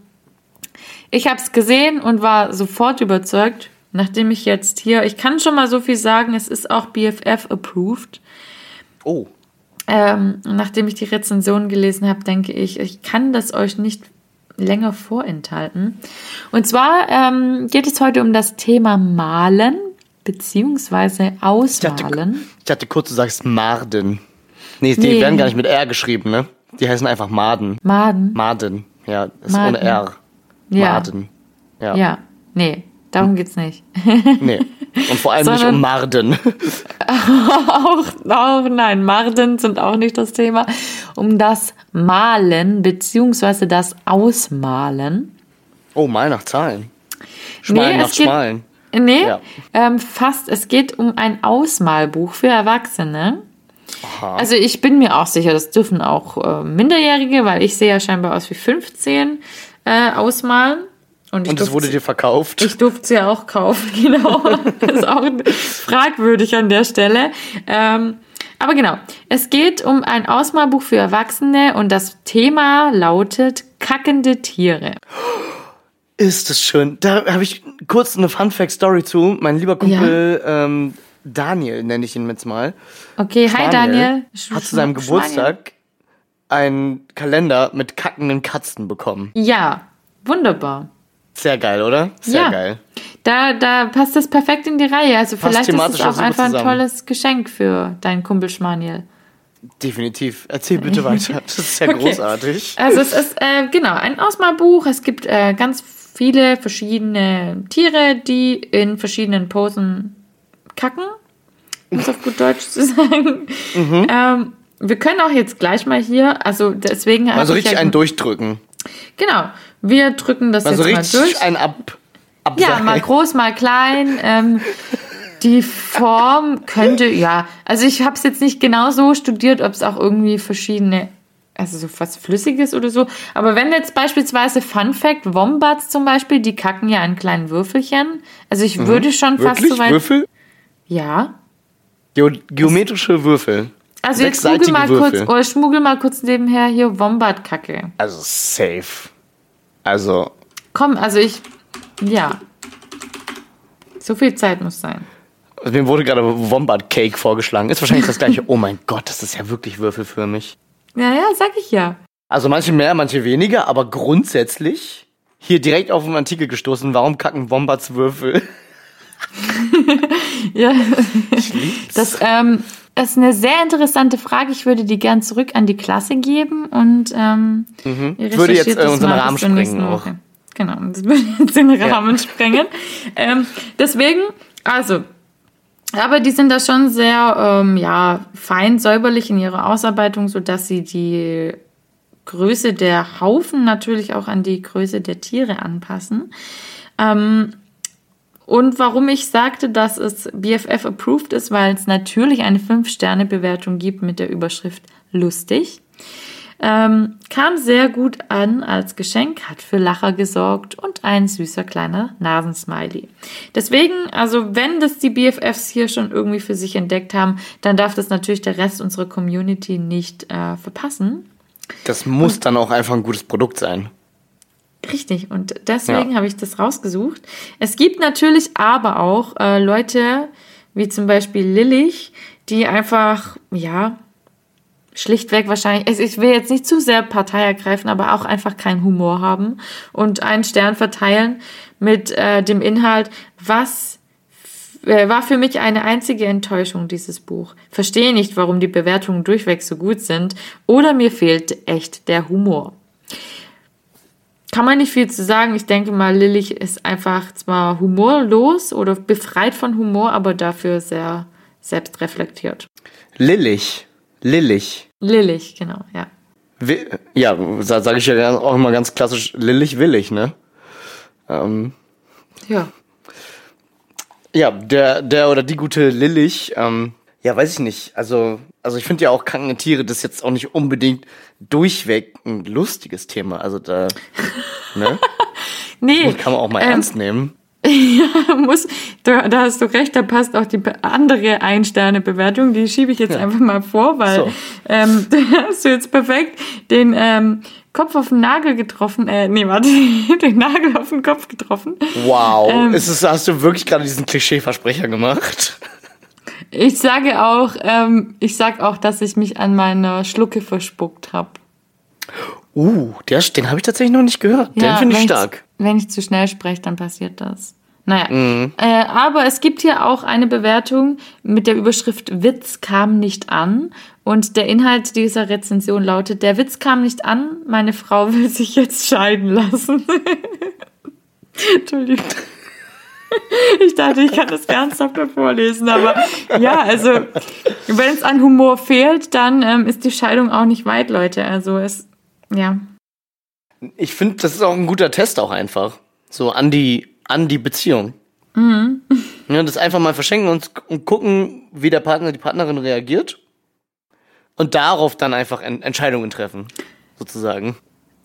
ich habe es gesehen und war sofort überzeugt, nachdem ich jetzt hier, ich kann schon mal so viel sagen, es ist auch BFF approved. Oh. Ähm, nachdem ich die Rezension gelesen habe, denke ich, ich kann das euch nicht länger vorenthalten. Und zwar ähm, geht es heute um das Thema Malen beziehungsweise Ich dachte, Ausmalen. ich dachte kurz, du sagst Marden. Nee, die Nee. werden gar nicht mit R geschrieben, ne? Die heißen einfach Maden. Maden. Maden. Ja, ist Maden. ohne R. Ja. Maden. Ja. Ja, nee, darum geht's nicht. Nee. Und vor allem nicht Sondern- um Marden. auch, auch, nein, Marden sind auch nicht das Thema. Um das Malen beziehungsweise das Ausmalen. Oh, mal nach Zahlen. Schmalen Nee, nach geht- Schmalen. Nee, Ja. ähm, fast. Es geht um ein Ausmalbuch für Erwachsene. Aha. Also ich bin mir auch sicher, das dürfen auch äh, Minderjährige, weil ich sehe ja scheinbar aus wie 15, äh, ausmalen. Und Und es wurde dir verkauft. Ich durfte sie ja auch kaufen, genau. Das ist auch fragwürdig an der Stelle. Ähm, aber genau, es geht um ein Ausmalbuch für Erwachsene und das Thema lautet kackende Tiere. Ist es schön. Da habe ich kurz eine Fun-Fact-Story zu. Mein lieber Kumpel ähm, Daniel, nenne ich ihn jetzt mal. Okay, hi Daniel. Hat zu seinem. Geburtstag einen Kalender mit kackenden Katzen bekommen. Ja, wunderbar. Sehr geil, oder? Sehr ja. geil. Da, da passt das perfekt in die Reihe. Also Passt vielleicht ist es auch einfach ein zusammen. tolles Geschenk für deinen Kumpel Schmaniel. Definitiv. Erzähl bitte weiter. Das ist sehr Okay. großartig. Also es ist äh, genau ein Ausmalbuch. Es gibt äh, ganz viele verschiedene Tiere, die in verschiedenen Posen kacken, um es auf gut Deutsch zu sagen. Mhm. Ähm, wir können auch jetzt gleich mal hier, also deswegen Also ich richtig ja, einen durchdrücken. Genau, wir drücken das Also jetzt mal richtig durch. einen ab. Ja, abseilen. mal groß, mal klein. Ähm, die Form könnte, ja, also ich habe es jetzt nicht genau so studiert, ob es auch irgendwie verschiedene, also so was Flüssiges oder so. Aber wenn jetzt beispielsweise Fun Fact, Wombats zum Beispiel, die kacken ja an kleinen Würfelchen. Also ich würde schon fast Mhm. Wirklich? so weit. Würfel? Ja. Geo geometrische Würfel. Also jetzt google mal Würfel. kurz, oder schmuggel mal kurz nebenher hier Wombat-Kacke. Also safe. Also, Komm, also ich, ja. So viel Zeit muss sein. mir wurde gerade Wombat Cake vorgeschlagen. Ist wahrscheinlich das gleiche. Oh mein Gott, das ist ja wirklich würfelförmig. Ja, ja, sag ich ja. Also manche mehr, manche weniger, aber grundsätzlich hier direkt auf einen Artikel gestoßen. Warum kacken Wombats Würfel? Ja. Das ähm, ist eine sehr interessante Frage. Ich würde die gern zurück an die Klasse geben und ähm, Mhm. Würde jetzt, recherchiert äh, das unseren Rahmen sprengen auch. Woche. Genau, das würde jetzt den Rahmen sprengen. Ähm, deswegen, also, aber die sind da schon sehr ähm, ja, fein säuberlich in ihrer Ausarbeitung, sodass sie die Größe der Haufen natürlich auch an die Größe der Tiere anpassen. Ähm, und warum ich sagte, dass es BFF approved ist, weil es natürlich eine 5-Sterne-Bewertung gibt mit der Überschrift lustig. Ähm, kam sehr gut an als Geschenk, hat für Lacher gesorgt und ein süßer kleiner Nasensmiley. Deswegen, also wenn das die BFFs hier schon irgendwie für sich entdeckt haben, dann darf das natürlich der Rest unserer Community nicht äh, verpassen. Das muss dann auch einfach ein gutes Produkt sein. Richtig, und deswegen Ja. habe ich das rausgesucht. Es gibt natürlich aber auch äh, Leute, wie zum Beispiel Lillich, die einfach, ja, schlichtweg wahrscheinlich, ich will jetzt nicht zu sehr Partei ergreifen, aber auch einfach keinen Humor haben und einen Stern verteilen mit äh, dem Inhalt, was äh, war für mich eine einzige Enttäuschung, dieses Buch. Verstehe nicht, warum die Bewertungen durchweg so gut sind oder mir fehlt echt der Humor. Kann man nicht viel zu sagen. Ich denke mal, Lillich ist einfach zwar humorlos oder befreit von Humor, aber dafür sehr selbstreflektiert. Lillich. Lillich. Lillich, genau, ja. Wi ja, sage ich ja auch immer ganz klassisch, Lillich willig, ne? Ähm, ja. Ja, der, der oder die gute Lillich, ähm, ja, weiß ich nicht. Also, also ich finde ja auch kranke Tiere, das ist jetzt auch nicht unbedingt durchweg ein lustiges Thema. Also da, ne? nee. Das kann man auch mal ähm, ernst nehmen. Ja, muss, da, da hast du recht, da passt auch die andere Ein-Sterne-Bewertung, die schiebe ich jetzt ja. einfach mal vor, weil so. ähm, da hast du jetzt perfekt den ähm, Kopf auf den Nagel getroffen, äh, nee, warte, den Nagel auf den Kopf getroffen. Wow, ähm, ist es, hast du wirklich gerade diesen Klischee-Versprecher gemacht? Ich sage auch, ähm, ich sag auch, dass ich mich an meiner Schlucke verspuckt habe. Uh, der, den habe ich tatsächlich noch nicht gehört. Ja, den finde ich stark. wenn ich zu schnell spreche, dann passiert das. Naja, mhm. äh, aber es gibt hier auch eine Bewertung mit der Überschrift Witz kam nicht an. Und der Inhalt dieser Rezension lautet, der Witz kam nicht an, meine Frau will sich jetzt scheiden lassen. Entschuldigung. Ich dachte, ich kann das ernsthafter vorlesen, aber ja, also wenn es an Humor fehlt, dann ähm, ist die Scheidung auch nicht weit, Leute. Also es ja. Ich finde, das ist auch ein guter Test auch einfach. So an die, an die Beziehung. Mhm. Ja, das einfach mal verschenken und, und gucken, wie der Partner, die Partnerin reagiert. Und darauf dann einfach en Entscheidungen treffen, sozusagen.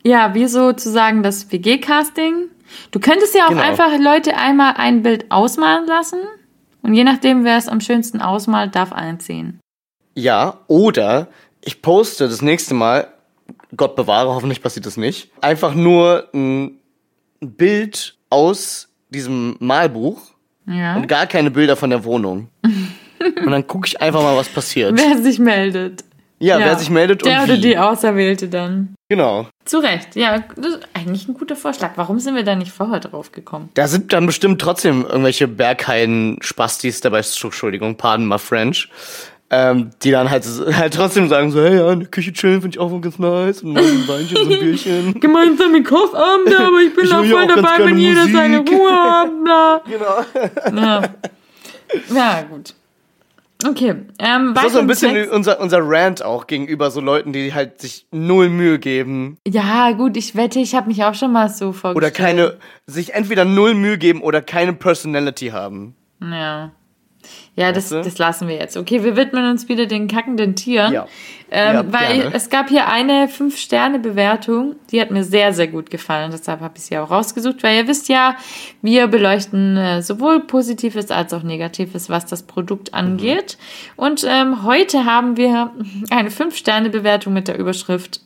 Ja, wie sozusagen das WG-Casting. Du könntest ja auch genau. einfach Leute einmal ein Bild ausmalen lassen. Und je nachdem, wer es am schönsten ausmalt, darf einziehen. Ja, oder ich poste das nächste Mal Gott bewahre, hoffentlich passiert das nicht. Einfach nur ein Bild aus diesem Malbuch ja. und gar keine Bilder von der Wohnung. und dann gucke ich einfach mal, was passiert. Wer sich meldet. Ja, ja, wer sich meldet der und oder die Auserwählte dann. Genau. Zu Recht, ja, das ist eigentlich ein guter Vorschlag. Warum sind wir da nicht vorher drauf gekommen? Da sind dann bestimmt trotzdem irgendwelche Berghain-Spastis dabei, Entschuldigung, pardon my French, ähm, die dann halt, halt trotzdem sagen so, hey, ja, in der Küche chillen finde ich auch ganz nice und mal ein Weinchen, so ein Bierchen. Gemeinsame Kochabende, aber ich bin auch voll dabei, wenn jeder Musik. seine Ruhe hat, bla. Genau. Ja. ja, gut. Okay. Ähm, das ist so ein bisschen unser, unser Rant auch gegenüber so Leuten, die halt sich null Mühe geben. Ja, gut, ich wette, ich habe mich auch schon mal so vorgestellt. Oder keine, sich entweder null Mühe geben oder keine Personality haben. Ja. Ja, das, das lassen wir jetzt. Okay, wir widmen uns wieder den kackenden Tieren. Ja. Ähm, ja, weil gerne. es gab hier eine 5-Sterne-Bewertung, die hat mir sehr, sehr gut gefallen. Deshalb habe ich sie auch rausgesucht, weil ihr wisst ja, wir beleuchten äh, sowohl Positives als auch Negatives, was das Produkt mhm. angeht. Mhm. Und ähm, heute haben wir eine 5-Sterne-Bewertung mit der Überschrift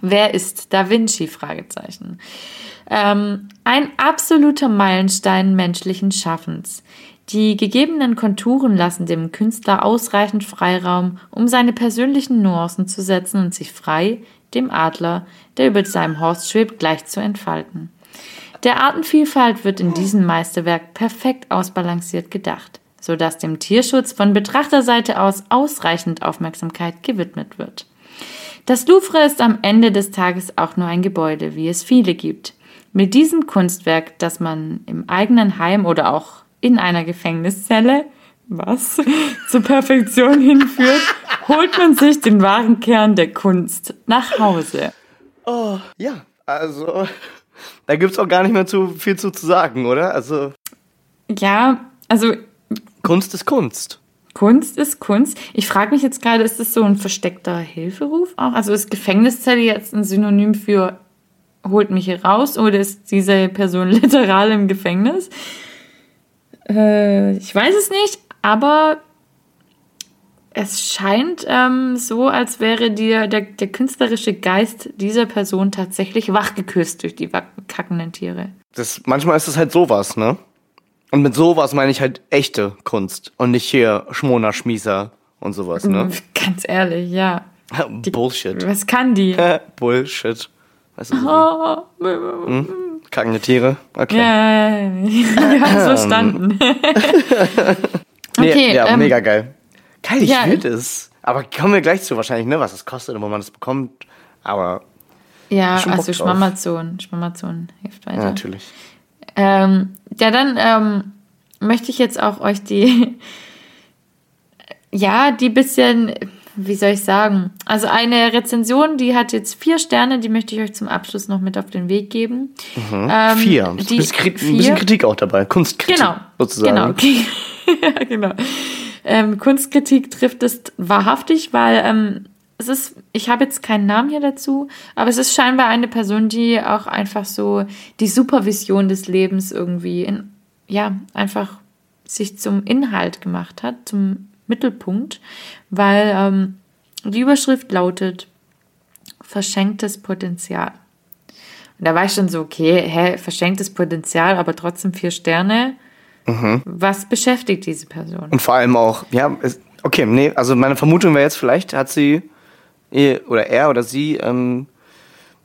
Wer ist Da Vinci? Fragezeichen. Ähm, ein absoluter Meilenstein menschlichen Schaffens. Die gegebenen Konturen lassen dem Künstler ausreichend Freiraum, um seine persönlichen Nuancen zu setzen und sich frei dem Adler, der über seinem Horst schwebt, gleich zu entfalten. Der Artenvielfalt wird in diesem Meisterwerk perfekt ausbalanciert gedacht, so dass dem Tierschutz von Betrachterseite aus ausreichend Aufmerksamkeit gewidmet wird. Das Louvre ist am Ende des Tages auch nur ein Gebäude, wie es viele gibt. Mit diesem Kunstwerk, das man im eigenen Heim oder auch in einer Gefängniszelle, was zur Perfektion hinführt, holt man sich den wahren Kern der Kunst nach Hause. Oh, ja, also da gibt es auch gar nicht mehr zu viel zu, zu sagen, oder? Also ja, also Kunst ist Kunst. Kunst ist Kunst. Ich frage mich jetzt gerade, ist das so ein versteckter Hilferuf auch? Also ist Gefängniszelle jetzt ein Synonym für holt mich hier raus oder ist diese Person literal im Gefängnis? Äh, ich weiß es nicht, aber es scheint ähm, so, als wäre dir der, der künstlerische Geist dieser Person tatsächlich wachgeküsst durch die kackenden Tiere. Das, manchmal ist es halt sowas, ne? Und mit sowas meine ich halt echte Kunst und nicht hier Schmona, Schmießer und sowas, ne? Ganz ehrlich, ja. Bullshit. Was kann die? Bullshit. Weißt du, so Oh, hm? Kackende Tiere. Okay. ja, wir haben es verstanden. Nee, Okay, ja, ähm, mega geil. Geil, ich ja, will das. Aber kommen wir gleich zu wahrscheinlich, ne, was es kostet und wo man das bekommt. Aber Ja, also drauf. Schmamazon. Schmamazon hilft weiter. ja, natürlich. Ähm, ja, dann ähm, möchte ich jetzt auch euch die, ja, die bisschen, wie soll ich sagen, also eine Rezension, die hat jetzt vier Sterne, die möchte ich euch zum Abschluss noch mit auf den Weg geben. Ähm, Vier. Die ein, bisschen, Kri- ein vier, bisschen Kritik auch dabei. Kunstkritik. Genau, Sozusagen. genau, okay. ja, genau. Ähm, Kunstkritik trifft es wahrhaftig, weil ähm, es ist, ich habe jetzt keinen Namen hier dazu, aber es ist scheinbar eine Person, die auch einfach so die Supervision des Lebens irgendwie in, ja, einfach sich zum Inhalt gemacht hat, zum Mittelpunkt, weil ähm, die Überschrift lautet verschenktes Potenzial. Und da war ich schon so, okay, hä, verschenktes Potenzial, aber trotzdem vier Sterne. Was beschäftigt diese Person? Und vor allem auch, ja, okay, nee, also meine Vermutung wäre jetzt, vielleicht hat sie, oder er oder sie, ähm,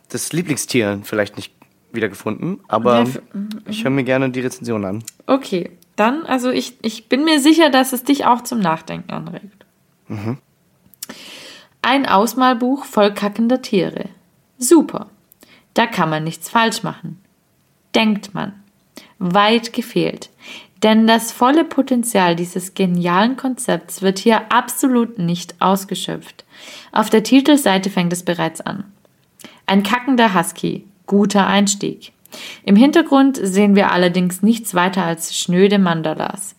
das Lieblingstier vielleicht nicht wiedergefunden, aber Ja, ich höre mir gerne die Rezension an. Okay, dann, also ich, ich bin mir sicher, dass es dich auch zum Nachdenken anregt. Ein Ausmalbuch voll kackender Tiere. Super. Da kann man nichts falsch machen. Denkt man. Weit gefehlt. Denn das volle Potenzial dieses genialen Konzepts wird hier absolut nicht ausgeschöpft. Auf der Titelseite fängt es bereits an. Ein kackender Husky. Guter Einstieg. Im Hintergrund sehen wir allerdings nichts weiter als schnöde Mandalas.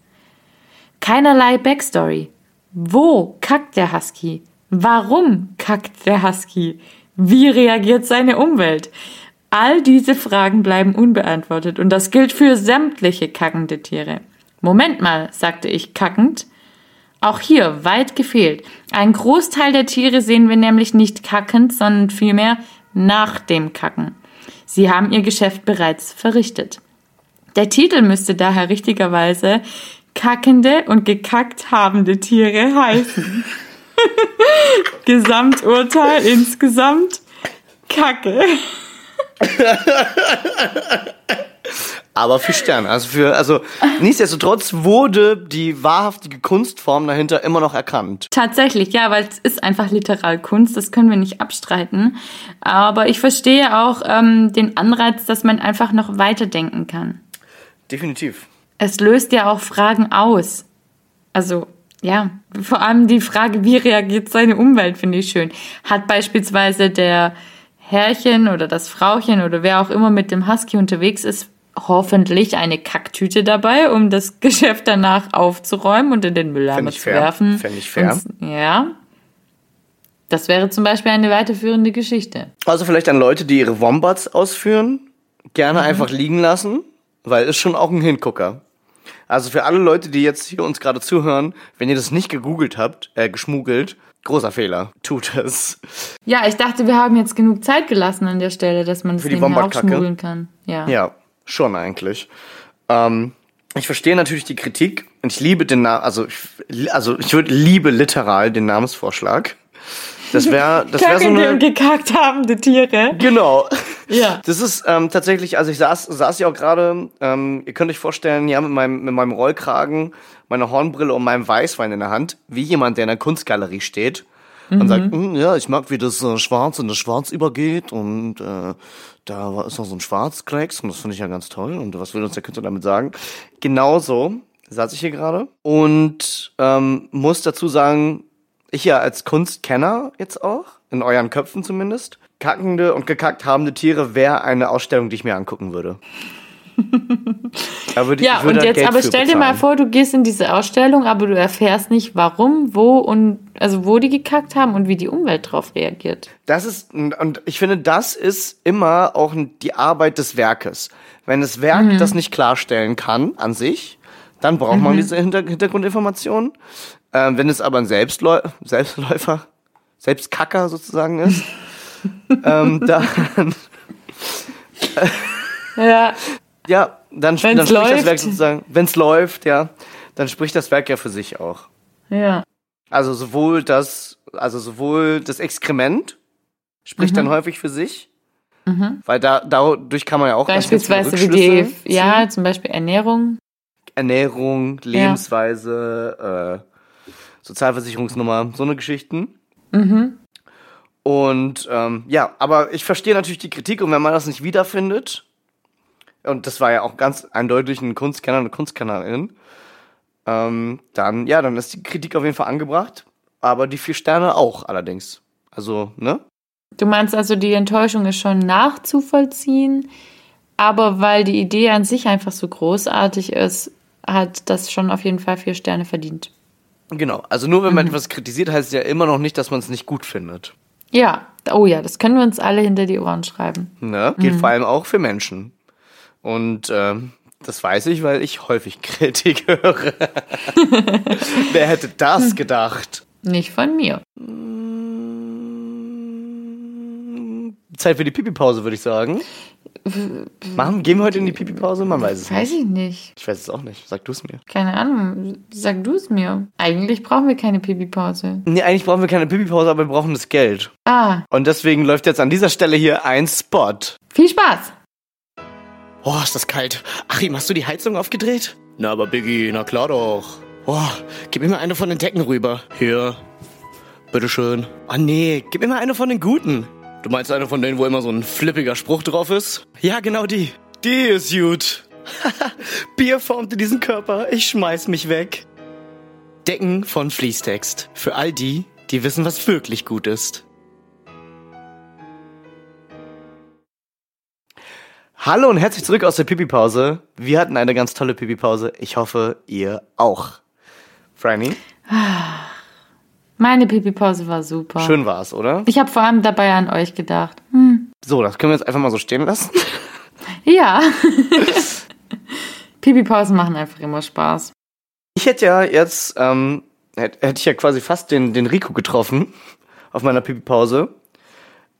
Keinerlei Backstory. Wo kackt der Husky? Warum kackt der Husky? Wie reagiert seine Umwelt? All diese Fragen bleiben unbeantwortet und das gilt für sämtliche kackende Tiere. Moment mal, sagte ich kackend. Auch hier weit gefehlt. Ein Großteil der Tiere sehen wir nämlich nicht kackend, sondern vielmehr nach dem Kacken. Sie haben ihr Geschäft bereits verrichtet. Der Titel müsste daher richtigerweise kackende und gekackt habende Tiere heißen. Gesamturteil insgesamt Kacke. Aber für Sterne. Also für, also nichtsdestotrotz wurde die wahrhaftige Kunstform dahinter immer noch erkannt. Tatsächlich, ja, weil es ist einfach Literalkunst, das können wir nicht abstreiten. Aber ich verstehe auch ähm, den Anreiz, dass man einfach noch weiterdenken kann. Definitiv. Es löst ja auch Fragen aus. Also, ja, vor allem die Frage, wie reagiert seine Umwelt, finde ich schön. Hat beispielsweise der Herrchen oder das Frauchen oder wer auch immer mit dem Husky unterwegs ist, hoffentlich eine Kacktüte dabei, um das Geschäft danach aufzuräumen und in den Mülleimer zu fair. werfen. Fänd ich fair. Und, ja. Das wäre zum Beispiel eine weiterführende Geschichte. Also vielleicht an Leute, die ihre Wombats ausführen, Mhm. gerne einfach liegen lassen, weil ist schon auch ein Hingucker. Also für alle Leute, die jetzt hier uns gerade zuhören, wenn ihr das nicht gegoogelt habt, äh, geschmuggelt, großer Fehler. Tut es. Ja, ich dachte, wir haben jetzt genug Zeit gelassen an der Stelle, dass man das Ding auch schmuggeln kann. Ja. Ja, schon eigentlich. Ähm, ich verstehe natürlich die Kritik und ich liebe den Namen, also ich, also ich würde liebe literal den Namensvorschlag. Das wäre, das wäre so eine, gekackt habende Tiere. genau. Ja. Das ist ähm, tatsächlich, also ich saß, saß ja auch gerade, ähm, ihr könnt euch vorstellen, ja, mit meinem, mit meinem Rollkragen, meiner Hornbrille und meinem Weißwein in der Hand, wie jemand, der in der Kunstgalerie steht und sagt, "Hm, ja, ich mag, wie das äh, Schwarz in das Schwarz übergeht und äh, da ist noch so ein Schwarzklecks und das finde ich ja ganz toll und was will uns der Künstler damit sagen? Genauso saß ich hier gerade und ähm, muss dazu sagen, ich ja als Kunstkenner jetzt auch, in euren Köpfen zumindest, kackende und gekackt habende Tiere wäre eine Ausstellung, die ich mir angucken würde. Würde ich- Ja, ich würde und jetzt aber stell dir mal bezahlen. vor, du gehst in diese Ausstellung, aber du erfährst nicht, warum, wo und also wo die gekackt haben und wie die Umwelt drauf reagiert. Das ist, und ich finde, das ist immer auch die Arbeit des Werkes. Wenn das Werk Mhm. das nicht klarstellen kann an sich, dann braucht man diese Hinter Hintergrundinformationen. Ähm, wenn es aber ein Selbstläu Selbstläufer, Selbstkacker sozusagen ist, ähm, dann, Ja, ja, dann, dann spricht das läuft. Werk sozusagen, wenn es läuft, ja, dann spricht das Werk ja für sich auch. ja. Also sowohl das Also sowohl das Exkrement spricht Mhm. dann häufig für sich, weil da dadurch kann man ja auch Beispielsweise wie die, ziehen. ja, zum Beispiel Ernährung. Ernährung, Lebensweise, äh, Sozialversicherungsnummer, so eine Geschichten. Mhm. Und ähm, ja, aber ich verstehe natürlich die Kritik und wenn man das nicht wiederfindet, und das war ja auch ganz eindeutig ein Kunstkenner, eine Kunstkennerin, ähm, dann, ja, dann ist die Kritik auf jeden Fall angebracht, aber die vier Sterne auch allerdings. Also, ne? Du meinst also, die Enttäuschung ist schon nachzuvollziehen, aber weil die Idee an sich einfach so großartig ist, hat das schon auf jeden Fall vier Sterne verdient. Genau. Also nur wenn man etwas kritisiert, heißt es ja immer noch nicht, dass man es nicht gut findet. Ja, oh ja, das können wir uns alle hinter die Ohren schreiben. Ne? Geht vor allem auch für Menschen. Und ähm, das weiß ich, weil ich häufig Kritik höre. Wer hätte das gedacht? Nicht von mir. Zeit für die Pipi-Pause, würde ich sagen. Machen, gehen wir heute in die Pipi-Pause? Man weiß es Weiß nicht. ich nicht. Ich weiß es auch nicht. Sag du es mir. Keine Ahnung. Sag du es mir. Eigentlich brauchen wir keine Pipi-Pause. Nee, eigentlich brauchen wir keine Pipi-Pause, aber wir brauchen das Geld. Ah, Und deswegen läuft jetzt an dieser Stelle hier ein Spot. viel Spaß. Oh, ist das kalt. Achim, hast du die Heizung aufgedreht? Na, aber Biggie, na klar doch. Oh, gib mir mal eine von den Decken rüber. Hier. Bitteschön. Ah, nee, gib mir mal eine von den guten. Du meinst eine von denen, wo immer so ein flippiger Spruch drauf ist? Ja, genau die. Die ist gut. Bier formte diesen Körper. Ich schmeiß mich weg. Decken von Fließtext. Für all die, die wissen, was wirklich gut ist. Hallo und herzlich zurück aus der Pipi-Pause. Wir hatten eine ganz tolle Pipi-Pause. Ich hoffe, ihr auch. Franny, Meine Pipi-Pause war super. schön war's, oder? Ich habe vor allem dabei an euch gedacht. Hm. So, das können wir jetzt einfach mal so stehen lassen. Ja. Pipi-Pausen machen einfach immer Spaß. Ich hätte ja jetzt, ähm, hätte, hätte ich ja quasi fast den, den Rico getroffen auf meiner Pipi-Pause.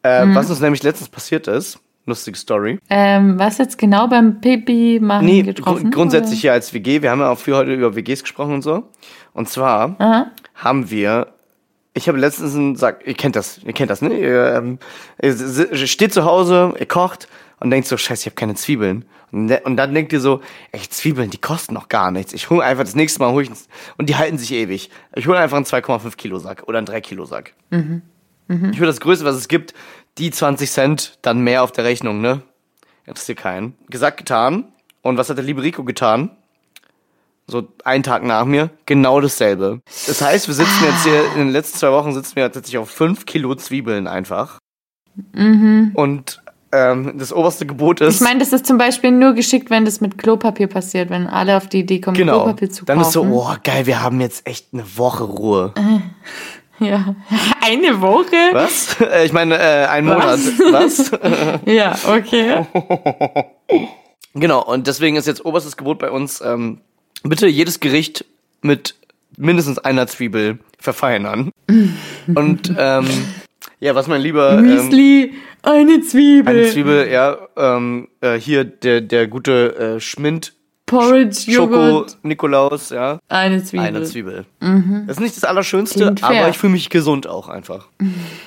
Äh, Mhm. Was uns nämlich letztens passiert ist. Lustige Story. Ähm, was jetzt genau beim Pipi machen Nee, getroffen? gru- grundsätzlich hier als WG. Wir haben ja auch für heute über WGs gesprochen und so. Und zwar Oder? Aha. haben wir. Ich habe letztens einen Sack, ihr kennt das, ihr kennt das, ne? Ihr, ähm, ihr steht zu Hause, ihr kocht und denkt so, scheiße, ich habe keine Zwiebeln. Und, und dann denkt ihr so, ey, Zwiebeln, die kosten noch gar nichts. Ich hole einfach das nächste Mal, hol ich, und die halten sich ewig. Ich hole einfach einen 2,5 Kilo Sack oder einen 3 Kilo Sack. Ich hole das Größte, was es gibt, die 20 Cent, dann mehr auf der Rechnung, ne? Interessiert keinen. Gesagt, getan. Und was hat der liebe Rico getan? So einen Tag nach mir, genau dasselbe. Das heißt, wir sitzen jetzt hier, in den letzten zwei Wochen sitzen wir tatsächlich auf fünf Kilo Zwiebeln einfach. Und ähm, das oberste Gebot ist. Ich meine, das ist zum Beispiel nur geschickt, wenn das mit Klopapier passiert, wenn alle auf die Idee kommen, genau. Klopapier zu Dann kaufen. ist so, oh geil, wir haben jetzt echt eine Woche Ruhe. Ja. Eine Woche? Was? Äh, ich meine, äh, ein Monat. Was? Was? Ja, okay. Genau, und deswegen ist jetzt oberstes Gebot bei uns, ähm, bitte jedes Gericht mit mindestens einer Zwiebel verfeinern. und ähm, ja, was mein lieber ähm, Müsli, eine Zwiebel. eine Zwiebel, ja, ähm, äh, hier der der gute äh, Schmind Porridge, Schoko Joghurt, Nikolaus, ja, eine Zwiebel. eine Zwiebel. Das ist nicht das Allerschönste, aber ich fühle mich gesund auch einfach.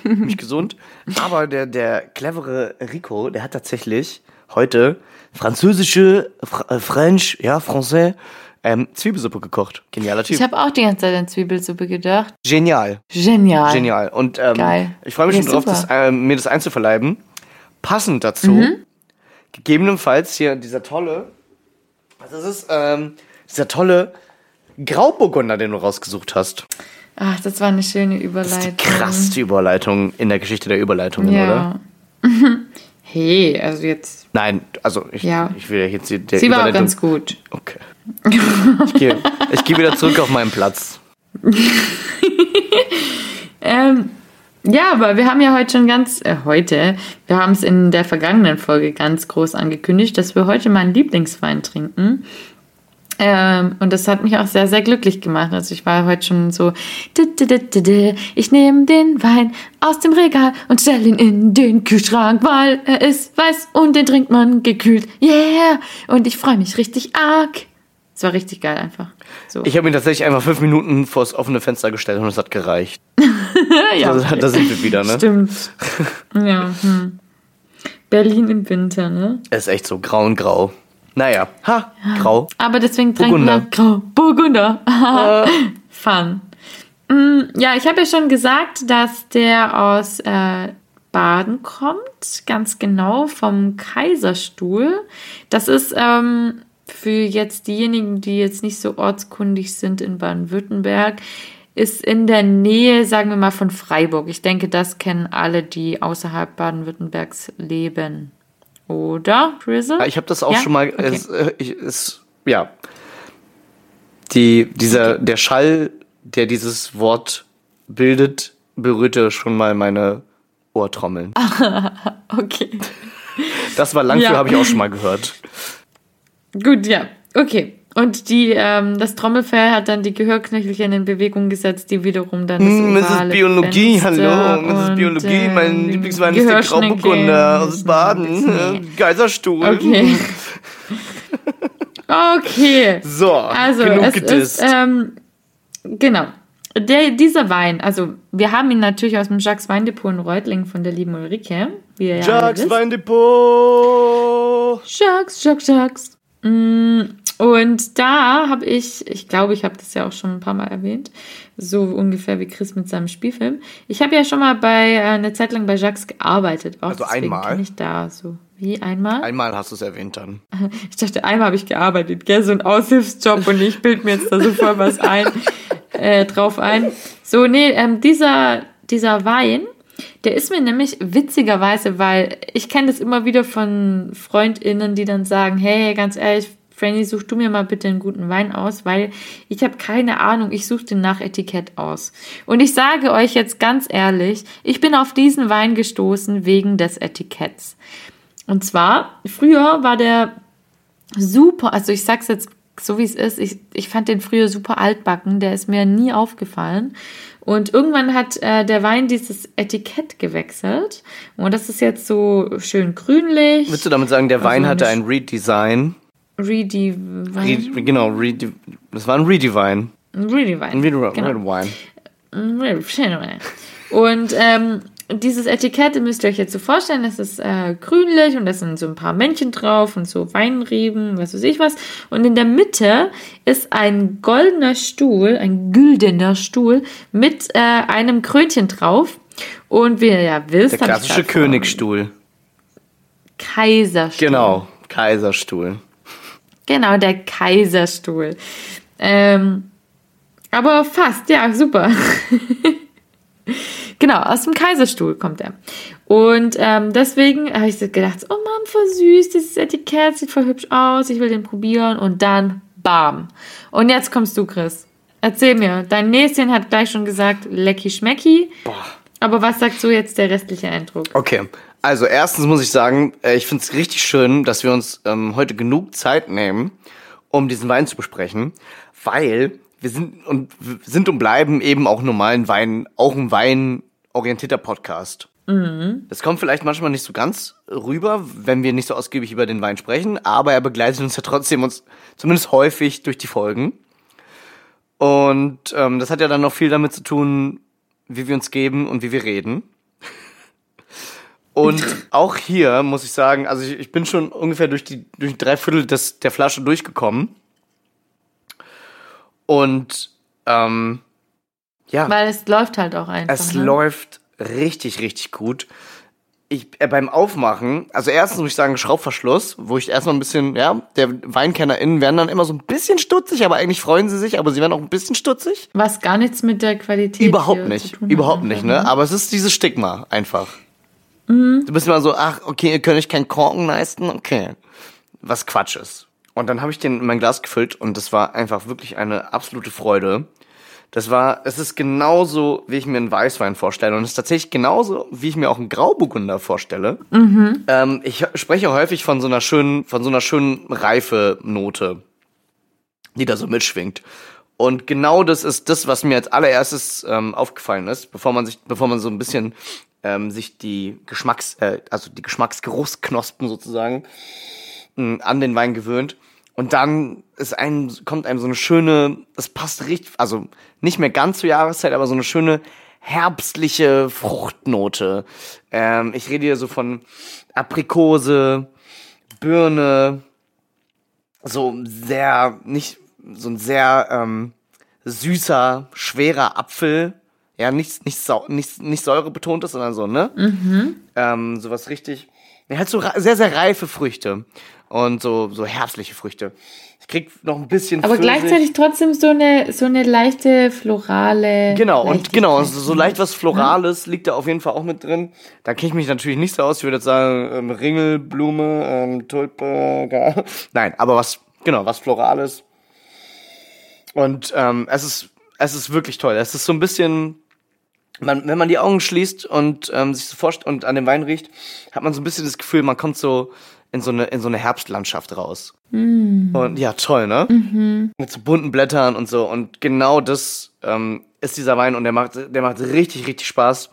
Mich gesund. Aber der, der clevere Rico, der hat tatsächlich heute französische, Fr äh, French, ja, Français, ähm, Zwiebelsuppe gekocht. Genialer Typ. Ich habe auch die ganze Zeit an Zwiebelsuppe gedacht. Genial. Genial. Genial. Und ähm, Geil. ich freue mich Ja, schon drauf, das, ähm, mir das einzuverleiben. Passend dazu, Mhm. gegebenenfalls hier dieser tolle, das ist ähm, dieser tolle Grauburgunder, den du rausgesucht hast. Ach, das war eine schöne Das ist Überleitung. die krasseste Überleitung in der Geschichte der Überleitungen, oder? Ja. hey, also jetzt. Nein, also ich, Ja. ich will ja jetzt die, der Sie war auch Überleitung. ganz gut. Okay. Ich gehe ich geh wieder zurück auf meinen Platz. Ähm, ja, aber wir haben ja heute schon ganz, äh, heute, wir haben es in der vergangenen Folge ganz groß angekündigt, dass wir heute meinen Lieblingswein trinken. Ähm, und das hat mich auch sehr, sehr glücklich gemacht. Also ich war heute schon so, "Du, du, du, du, du, ich nehme den Wein aus dem Regal und stelle ihn in den Kühlschrank, weil er ist weiß und den trinkt man gekühlt. Yeah! Und ich freue mich richtig arg. Es war richtig geil einfach. So. Ich habe ihn tatsächlich einfach fünf Minuten vors offene Fenster gestellt und es hat gereicht. ja, da, da sind wir wieder, ne? stimmt. Ja, hm. Berlin im Winter, ne? Es ist echt so grau und grau. Naja, ha, grau. Aber deswegen Burgunder. wir Grau. Burgunder. Fun. Mm, Ja, ich habe ja schon gesagt, dass der aus äh, Baden kommt, ganz genau vom Kaiserstuhl. Das ist ähm, für jetzt diejenigen, die jetzt nicht so ortskundig sind in Baden-Württemberg, ist in der Nähe, sagen wir mal, von Freiburg. Ich denke, das kennen alle, die außerhalb Baden-Württembergs leben. Oder, Drizzle? Ja, Ich habe das auch Ja? schon mal. Okay. Es, äh, es, ja. Die, dieser, der Schall, der dieses Wort bildet, berührte schon mal meine Ohrtrommeln. Okay. Das war lang Ja. habe ich auch schon mal gehört. Gut, ja. Okay. Und die, ähm, das Trommelfell hat dann die Gehörknöchelchen in Bewegung gesetzt, die wiederum dann das Mm, Mrs. ovale Biologie, Fenster hallo. Mrs. Biologie, mein ähm, Lieblingswein ist der Grauburgunder aus Baden. äh, Kaiserstuhl. Okay. okay. So, Also, genug es gedisst. ist, ähm, genau. Der, dieser Wein, also wir haben ihn natürlich aus dem Jacques Weindepot in Reutlingen von der lieben Ulrike, wie ihr ja Jacques wisst. Weindepot. Jacques, Jacques, Jacques. Mm, Und da habe ich, ich glaube, ich habe das ja auch schon ein paar Mal erwähnt, so ungefähr wie Chris mit seinem Spielfilm. Ich habe ja schon mal bei äh, eine Zeit lang bei Jacques gearbeitet. Auch Also deswegen einmal? ich da so. Wie einmal? Einmal hast du es erwähnt dann. Ich dachte, einmal habe ich gearbeitet, gell, so ein Aushilfsjob und ich bild mir jetzt da so voll was ein, äh, drauf ein. So, nee, ähm, dieser, dieser Wein, der ist mir nämlich witzigerweise, weil ich kenne das immer wieder von FreundInnen, die dann sagen, hey, ganz ehrlich, Franny, such du mir mal bitte einen guten Wein aus, weil ich habe keine Ahnung, ich suche den nach Etikett aus. Und ich sage euch jetzt ganz ehrlich, ich bin auf diesen Wein gestoßen wegen des Etiketts. Und zwar, früher war der super, also ich sag's jetzt so wie es ist, ich, ich fand den früher super altbacken, der ist mir nie aufgefallen. Und irgendwann hat äh, der Wein dieses Etikett gewechselt. Und das ist jetzt so schön grünlich. Willst du damit sagen, der Wein Also hatte nicht- ein Redesign? Redi Re genau, Rede das war ein Redivine. Redivine. Ein Redivine. Genau. Und ähm, dieses Etikett müsst ihr euch jetzt so vorstellen, das ist äh, grünlich und da sind so ein paar Männchen drauf und so Weinreben, was weiß ich was. Und in der Mitte ist ein goldener Stuhl, ein güldener Stuhl mit äh, einem Krönchen drauf. Und wie ihr ja wisst, Der klassische Königsstuhl. Kaiserstuhl. Genau, Kaiserstuhl. Genau, der Kaiserstuhl. Ähm, aber fast, ja, super. genau, aus dem Kaiserstuhl kommt er. Und ähm, deswegen habe ich gedacht, oh Mann, voll süß, dieses Etikett sieht voll hübsch aus, ich will den probieren. Und dann, bam. Und jetzt kommst du, Chris. Erzähl mir, dein Näschen hat gleich schon gesagt, lecky schmecki. Aber was sagt so jetzt der restliche Eindruck? Okay, also erstens muss ich sagen, äh, ich finde es richtig schön, dass wir uns ähm, heute genug Zeit nehmen, um diesen Wein zu besprechen, weil wir sind und sind und bleiben eben auch normalen Wein, auch ein weinorientierter Podcast. Das kommt vielleicht manchmal nicht so ganz rüber, wenn wir nicht so ausgiebig über den Wein sprechen, aber er begleitet uns ja trotzdem uns zumindest häufig durch die Folgen. Und ähm, das hat ja dann noch viel damit zu tun, wie wir uns geben und wie wir reden. Und auch hier muss ich sagen, also ich, ich bin schon ungefähr durch die durch drei Viertel des, der Flasche durchgekommen. Und ähm, ja, Weil es läuft halt auch einfach. es ne? läuft richtig, richtig gut. Ich, äh, beim Aufmachen, also erstens muss ich sagen, Schraubverschluss, wo ich erstmal ein bisschen, ja, der WeinkennerInnen werden dann immer so ein bisschen stutzig, aber eigentlich freuen sie sich, aber sie werden auch ein bisschen stutzig. Was gar nichts mit der Qualität Überhaupt nicht, überhaupt nicht, ne? Aber es ist dieses Stigma einfach. Mhm. Du bist immer so, ach, okay, ihr könnt euch keinen Korken leisten, okay. Was Quatsch ist. Und dann habe ich den in mein Glas gefüllt und das war einfach wirklich eine absolute Freude. Das war, es ist genauso, wie ich mir einen Weißwein vorstelle. Und es ist tatsächlich genauso, wie ich mir auch einen Grauburgunder vorstelle. Ähm, ich spreche häufig von so einer schönen, von so einer schönen Reife-Note, die da so mitschwingt. Und genau das ist das, was mir als allererstes ähm, aufgefallen ist, bevor man sich, bevor man so ein bisschen ähm, sich die Geschmacks, äh, also die Geschmacksgeruchsknospen sozusagen mh, an den Wein gewöhnt. Und dann ist einem, kommt einem so eine schöne, das passt richtig, also nicht mehr ganz zur Jahreszeit, aber so eine schöne herbstliche Fruchtnote. Ähm, ich rede hier so von Aprikose, Birne, so sehr, nicht, so ein sehr ähm, süßer, schwerer Apfel. Ja, nicht, nicht, nicht, nicht säurebetont ist, sondern so, ne? Mhm. Ähm, sowas richtig. Er hat so sehr, sehr reife Früchte und so, so herbstliche Früchte. Ich krieg noch ein bisschen. Aber gleichzeitig trotzdem so eine, so eine leichte florale. Genau, und genau, so, so leicht was Florales ja. liegt da auf jeden Fall auch mit drin. Da kenne ich mich natürlich nicht so aus. Ich würde jetzt sagen, ähm, Ringelblume, ähm, Tulpe, gar. Nein, aber was, genau, was Florales. Und ähm, es ist, es ist wirklich toll. Es ist so ein bisschen man, wenn man die Augen schließt und ähm, sich so forscht und an dem Wein riecht, hat man so ein bisschen das Gefühl, man kommt so in so eine, in so eine Herbstlandschaft raus. Mm. Und ja, toll, ne? Mhm. Mit so bunten Blättern und so. Und genau das ähm, ist dieser Wein und der macht, der macht richtig, richtig Spaß.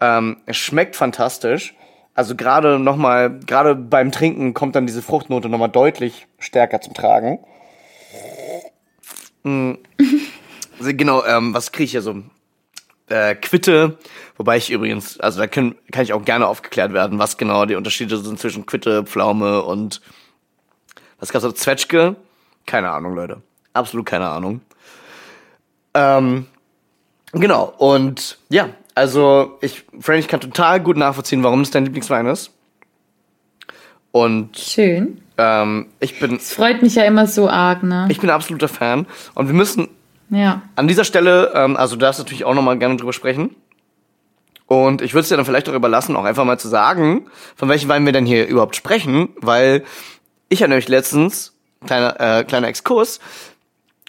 Ähm, es schmeckt fantastisch. Also gerade nochmal, gerade beim Trinken kommt dann diese Fruchtnote nochmal deutlich stärker zum Tragen. Mhm. also genau, ähm, was kriege ich hier so? Äh, Quitte, wobei ich übrigens, also da können, kann ich auch gerne aufgeklärt werden, was genau die Unterschiede sind zwischen Quitte, Pflaume und was gab's da, Zwetschge? Keine Ahnung, Leute. Absolut keine Ahnung. Ähm, genau, und ja, also ich, Frank, ich kann total gut nachvollziehen, warum es dein Lieblingswein ist. Und schön. Ähm, ich bin. Es freut mich ja immer so arg, ne? Ich bin ein absoluter Fan. Und wir müssen ja. An dieser Stelle, ähm, also du darfst natürlich auch nochmal gerne drüber sprechen. Und ich würde es dir dann vielleicht auch überlassen, auch einfach mal zu sagen, von welchen Weinen wir denn hier überhaupt sprechen, weil ich ja nämlich letztens, kleiner, äh, kleiner Exkurs,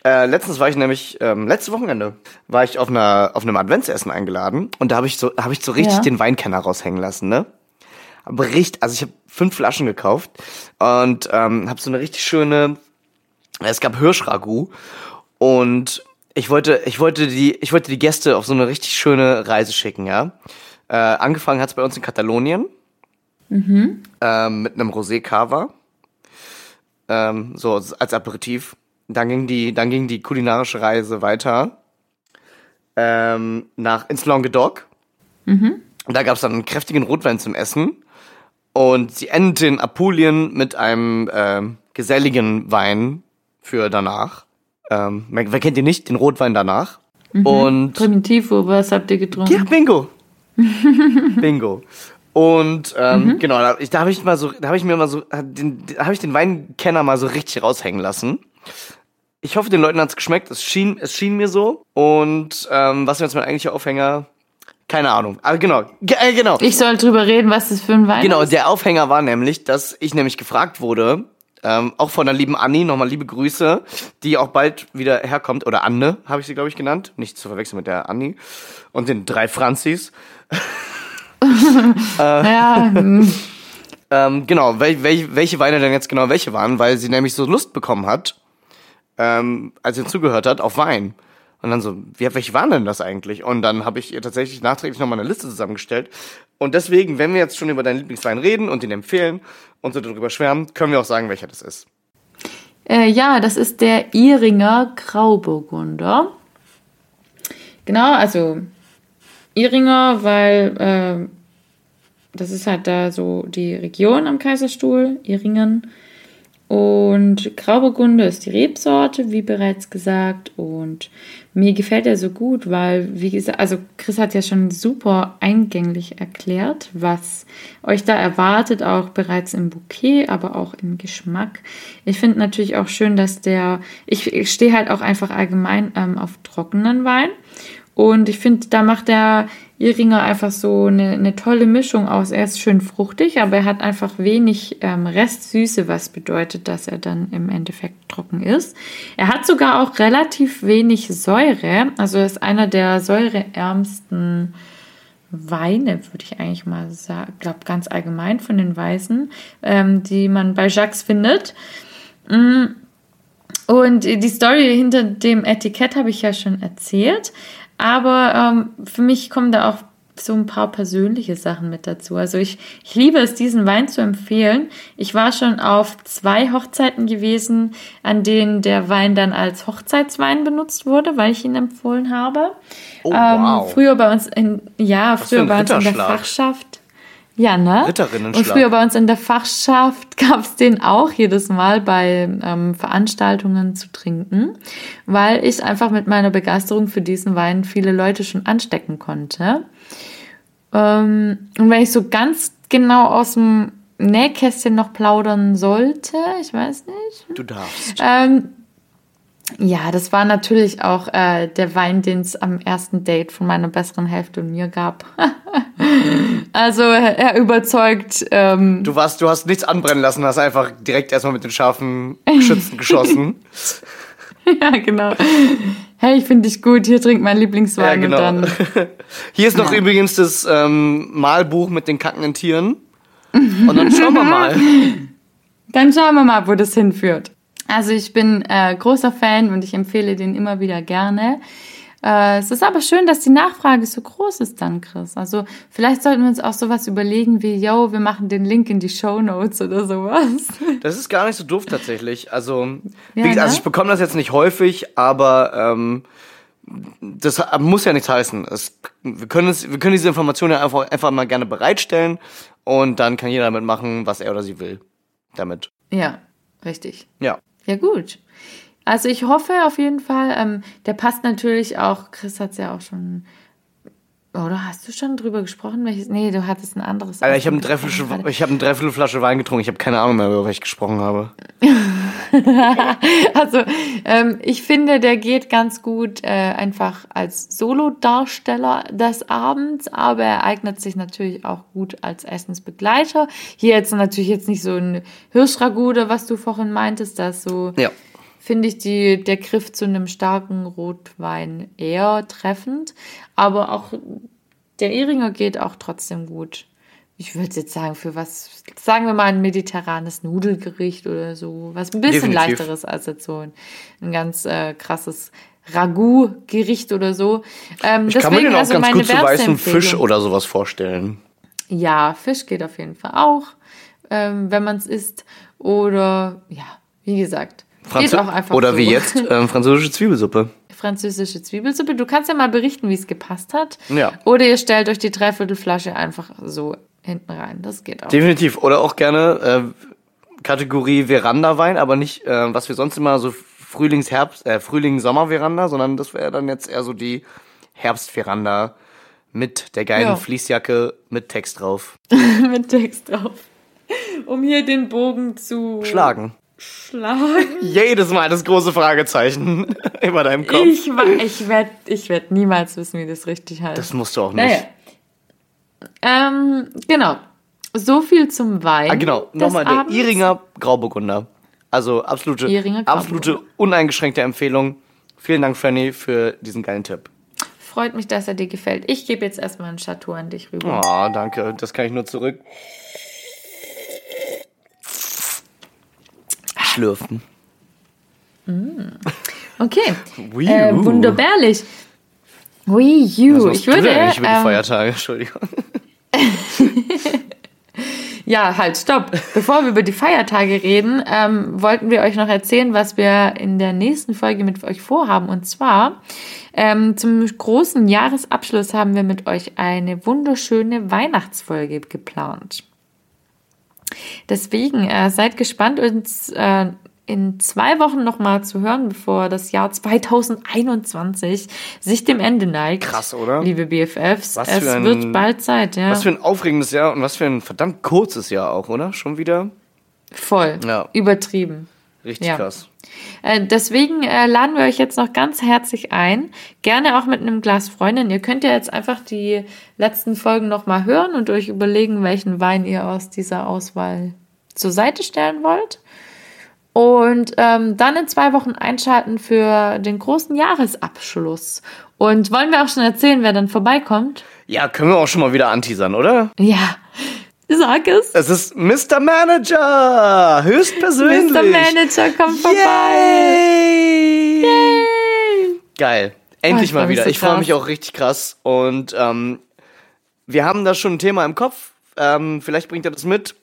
äh, letztens war ich nämlich, ähm, letztes Wochenende, war ich auf einer auf einem Adventsessen eingeladen und da habe ich so habe ich so richtig ja. den Weinkenner raushängen lassen, ne? Aber richtig, also ich habe fünf Flaschen gekauft und ähm, habe so eine richtig schöne, es gab Hirschragout und ich wollte, ich wollte die, ich wollte die Gäste auf so eine richtig schöne Reise schicken, ja. Äh, angefangen hat's bei uns in Katalonien mhm. ähm, mit einem Rosé Cava, ähm, so als Aperitif. Dann ging die, dann ging die kulinarische Reise weiter ähm, nach ins Languedoc. Mhm. Da gab's dann einen kräftigen Rotwein zum Essen. Und sie endete in Apulien mit einem äh, geselligen Wein für danach. Ähm, wer kennt ihn nicht? Den Rotwein danach. Mhm. Und Primitivo, was habt ihr getrunken? Ja, Bingo. Bingo. Und ähm, mhm. genau, da, da habe ich mal so, da habe ich mir mal so, den, da habe ich den Weinkenner mal so richtig raushängen lassen. Ich hoffe, den Leuten hat's geschmeckt. Es schien, es schien mir so. Und ähm, was ist jetzt mein eigentlicher Aufhänger? Keine Ahnung. Aber genau, G äh, genau. Ich soll drüber reden, was das für ein Wein genau, ist. Genau, der Aufhänger war nämlich, dass ich nämlich gefragt wurde, ähm, auch von der lieben Anni, nochmal liebe Grüße, die auch bald wieder herkommt. Oder Anne, habe ich sie, glaube ich, genannt. Nicht zu verwechseln mit der Anni. Und den drei Franzis. äh, ja. ähm, genau, wel, wel, welche Weine denn jetzt genau welche waren, weil sie nämlich so Lust bekommen hat, ähm, als sie zugehört hat, auf Wein. Und dann so, wie, welche waren denn das eigentlich? Und dann habe ich ihr tatsächlich nachträglich nochmal eine Liste zusammengestellt. Und deswegen, wenn wir jetzt schon über deinen Lieblingswein reden und ihn empfehlen und so darüber schwärmen, können wir auch sagen, welcher das ist. Äh, ja, das ist der Iringer Grauburgunder. Genau, also Iringer, weil äh, das ist halt da so die Region am Kaiserstuhl, Iringen. Und Grauburgunder ist die Rebsorte, wie bereits gesagt. Und mir gefällt er so gut, weil, wie gesagt, also Chris hat ja schon super eingänglich erklärt, was euch da erwartet, auch bereits im Bouquet, aber auch im Geschmack. Ich finde natürlich auch schön, dass der, ich, ich stehe halt auch einfach allgemein ähm, auf trockenen Wein. Und ich finde, da macht der Iringer einfach so eine, eine tolle Mischung aus. Er ist schön fruchtig, aber er hat einfach wenig ähm, Restsüße, was bedeutet, dass er dann im Endeffekt trocken ist. Er hat sogar auch relativ wenig Säure. Also er ist einer der säureärmsten Weine, würde ich eigentlich mal sagen, glaube ganz allgemein von den Weißen, ähm, die man bei Jacques findet. Mm. Und die Story hinter dem Etikett habe ich ja schon erzählt. Aber ähm, für mich kommen da auch so ein paar persönliche Sachen mit dazu. Also ich, ich liebe es, diesen Wein zu empfehlen. Ich war schon auf zwei Hochzeiten gewesen, an denen der Wein dann als Hochzeitswein benutzt wurde, weil ich ihn empfohlen habe. Oh, ähm, wow. Früher bei uns in, ja, früher bei uns in der. Fachschaft. Ja, ne? Ritterinnenschlag. Und früher bei uns in der Fachschaft gab es den auch jedes Mal bei ähm, Veranstaltungen zu trinken, weil ich einfach mit meiner Begeisterung für diesen Wein viele Leute schon anstecken konnte. Ähm, und wenn ich so ganz genau aus dem Nähkästchen noch plaudern sollte, ich weiß nicht. Du darfst. Ähm, ja, das war natürlich auch äh, der Wein, den es am ersten Date von meiner besseren Hälfte und mir gab. also er er überzeugt. Ähm, Du warst, du hast nichts anbrennen lassen, hast einfach direkt erstmal mit den scharfen Geschützen geschossen. ja, genau. Hey, ich finde dich gut. Hier trinkt mein Lieblingswein Ja, genau. und dann. Hier ist noch übrigens das ähm, Malbuch mit den kackenden Tieren. Und dann schauen wir mal. Dann schauen wir mal, wo das hinführt. Also ich bin äh, großer Fan und ich empfehle den immer wieder gerne. Äh, es ist aber schön, dass die Nachfrage so groß ist dann, Chris. Also vielleicht sollten wir uns auch sowas überlegen wie, yo, wir machen den Link in die Show Notes oder sowas. Das ist gar nicht so doof tatsächlich. Also, Ja, gesagt, also ne? ich bekomme das jetzt nicht häufig, aber ähm, das muss ja nichts heißen. Es, wir, können es, wir können diese Informationen ja einfach, einfach mal gerne bereitstellen und dann kann jeder damit machen, was er oder sie will. Damit. Ja, richtig. Ja. Ja, gut. Also ich hoffe auf jeden Fall, ähm, der passt natürlich auch, Chris hat es ja auch schon, oder hast du schon drüber gesprochen? Welches? Nee, du hattest ein anderes. Alter, ich habe eine Dreiviertel, ich habe eine Dreiviertel Flasche Wein getrunken. Ich habe keine Ahnung mehr, über was ich gesprochen habe. Also ähm, ich finde, der geht ganz gut äh, einfach als Solo-Darsteller des Abends, aber er eignet sich natürlich auch gut als Essensbegleiter. Hier jetzt natürlich jetzt nicht so ein Hirschragout oder was du vorhin meintest, das so Ja. Finde ich die, der Griff zu einem starken Rotwein eher treffend. Aber auch der Ehringer geht auch trotzdem gut. Ich würde jetzt sagen, für was, sagen wir mal ein mediterranes Nudelgericht oder so. Was ein bisschen Definitiv. leichteres als jetzt so ein, ein ganz äh, krasses Ragout-Gericht oder so. Ähm, Ich kann mir den auch also ganz gut zu weißem Fisch oder sowas vorstellen. ja, Fisch geht auf jeden Fall auch, ähm, wenn man es isst. Oder, ja, wie gesagt. Einfach oder so. wie jetzt ähm, französische Zwiebelsuppe. Französische Zwiebelsuppe. Du kannst ja mal berichten, wie es gepasst hat. Ja. Oder ihr stellt euch die Dreiviertelflasche einfach so hinten rein. Das geht auch. Definitiv. Oder auch gerne äh, Kategorie Verandawein, aber nicht, äh, was wir sonst immer so Frühlings-, Herbst-, äh, Frühling-Sommer-Veranda, sondern das wäre dann jetzt eher so die Herbstveranda mit der geilen Ja. Fließjacke mit Text drauf. Mit Text drauf. Um hier den Bogen zu Schlagen. Schlagen. Jedes Mal das große Fragezeichen über deinem Kopf. Ich, ich werde ich werd niemals wissen, wie das richtig heißt. das musst du auch nicht. naja. Ähm, genau. So viel zum Wein. Ah, genau. Nochmal der Abends. Iringer Grauburgunder. Also absolute, Iringer Grauburgunder. absolute uneingeschränkte Empfehlung. Vielen Dank, Franny, für diesen geilen Tipp. Freut mich, dass er dir gefällt. Ich gebe jetzt erstmal ein Chateau an dich rüber. Oh, danke. Das kann ich nur zurück. Schlürfen. Okay. Wii Äh, U. wunderbärlich. Wii Was U. machst Ich du würde. eigentlich über die ähm, Feiertage? Entschuldigung. Ja, halt, stopp. Bevor wir über die Feiertage reden, ähm, wollten wir euch noch erzählen, was wir in der nächsten Folge mit euch vorhaben. Und zwar ähm, zum großen Jahresabschluss haben wir mit euch eine wunderschöne Weihnachtsfolge geplant. Deswegen äh, seid gespannt, uns äh, in zwei Wochen nochmal zu hören, bevor das Jahr 2021 sich dem Ende neigt. Krass, oder? Liebe BFFs, Was es ein- wird bald Zeit, ja. Was für ein aufregendes Jahr und was für ein verdammt kurzes Jahr auch, oder? Schon wieder? Voll. Ja. Übertrieben. Richtig Ja. krass. Äh, deswegen äh, laden wir euch jetzt noch ganz herzlich ein. Gerne auch mit einem Glas Freundin. Ihr könnt ja jetzt einfach die letzten Folgen nochmal hören und euch überlegen, welchen Wein ihr aus dieser Auswahl zur Seite stellen wollt. Und ähm, dann in zwei Wochen einschalten für den großen Jahresabschluss. Und wollen wir auch schon erzählen, wer dann vorbeikommt? Ja, können wir auch schon mal wieder anteasern, oder? Ja, sag es. Es ist Mr. Manager! Höchstpersönlich! Mr. Manager kommt vorbei. Yay! Geil. Endlich Oh, mal wieder. so ich freue mich auch richtig krass. Und ähm, wir haben da schon ein Thema im Kopf. Ähm, vielleicht bringt er das mit.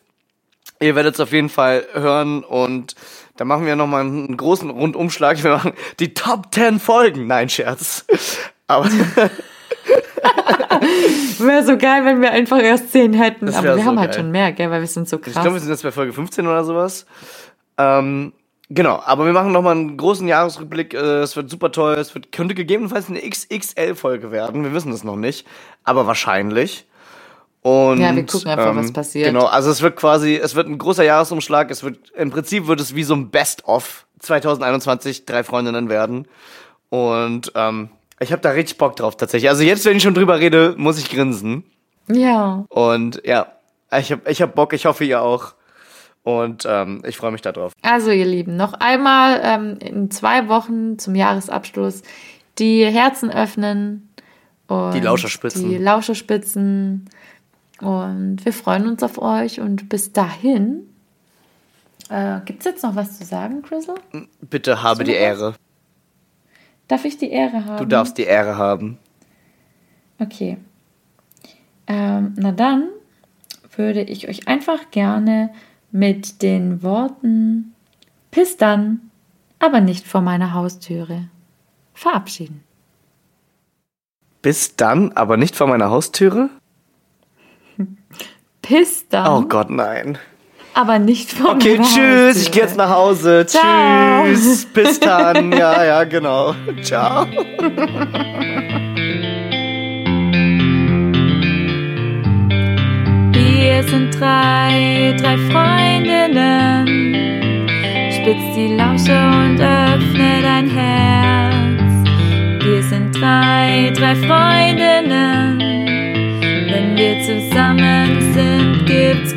Ihr werdet es auf jeden Fall hören und da machen wir nochmal einen großen Rundumschlag. Wir machen die Top 10 Folgen. Nein, Scherz. Aber Wäre so geil, wenn wir einfach erst 10 hätten. Aber wir so haben halt geil. schon mehr, gell, weil wir sind so ich krass. glaube, wir sind jetzt bei Folge 15 oder sowas. Ähm, genau, aber wir machen nochmal einen großen Jahresrückblick. Äh, Es wird super toll. Es wird, könnte gegebenenfalls eine XXL-Folge werden. Wir wissen das noch nicht, aber wahrscheinlich. Und, Ja, wir gucken einfach, was passiert. Genau, also es wird quasi, es wird ein großer Jahresumschlag. Es wird, im Prinzip wird es wie so ein Best-of 2021 drei Freundinnen werden. Und ähm, ich habe da richtig Bock drauf tatsächlich. Also jetzt, wenn ich schon drüber rede, muss ich grinsen. ja. Und ja, ich hab, ich hab Bock, ich hoffe ihr auch. Und ähm, ich freue mich darauf. Also, ihr Lieben, noch einmal ähm, in zwei Wochen zum Jahresabschluss die Herzen öffnen. Und Die Lauscherspitzen. Die Lauscherspitzen. Und wir freuen uns auf euch. Und bis dahin. Äh, Gibt es jetzt noch was zu sagen, Grizzle? Bitte habe die was? Darf ich die Ehre haben? Du darfst die Ehre haben. Okay. Ähm, na dann würde ich euch einfach gerne mit den Worten Bis dann, aber nicht vor meiner Haustüre verabschieden. Bis dann, aber nicht vor meiner Haustüre? Bis dann, Oh Gott, nein. Aber nicht vor Okay, meiner tschüss, ich gehe jetzt nach Hause. Ciao. Tschüss, bis dann. Ja, ja, genau. Ciao. Wir sind drei, drei Freundinnen. Spitz die Lausche und öffne dein Herz. Wir sind drei, drei Freundinnen. Wenn wir zusammen sind, gibt's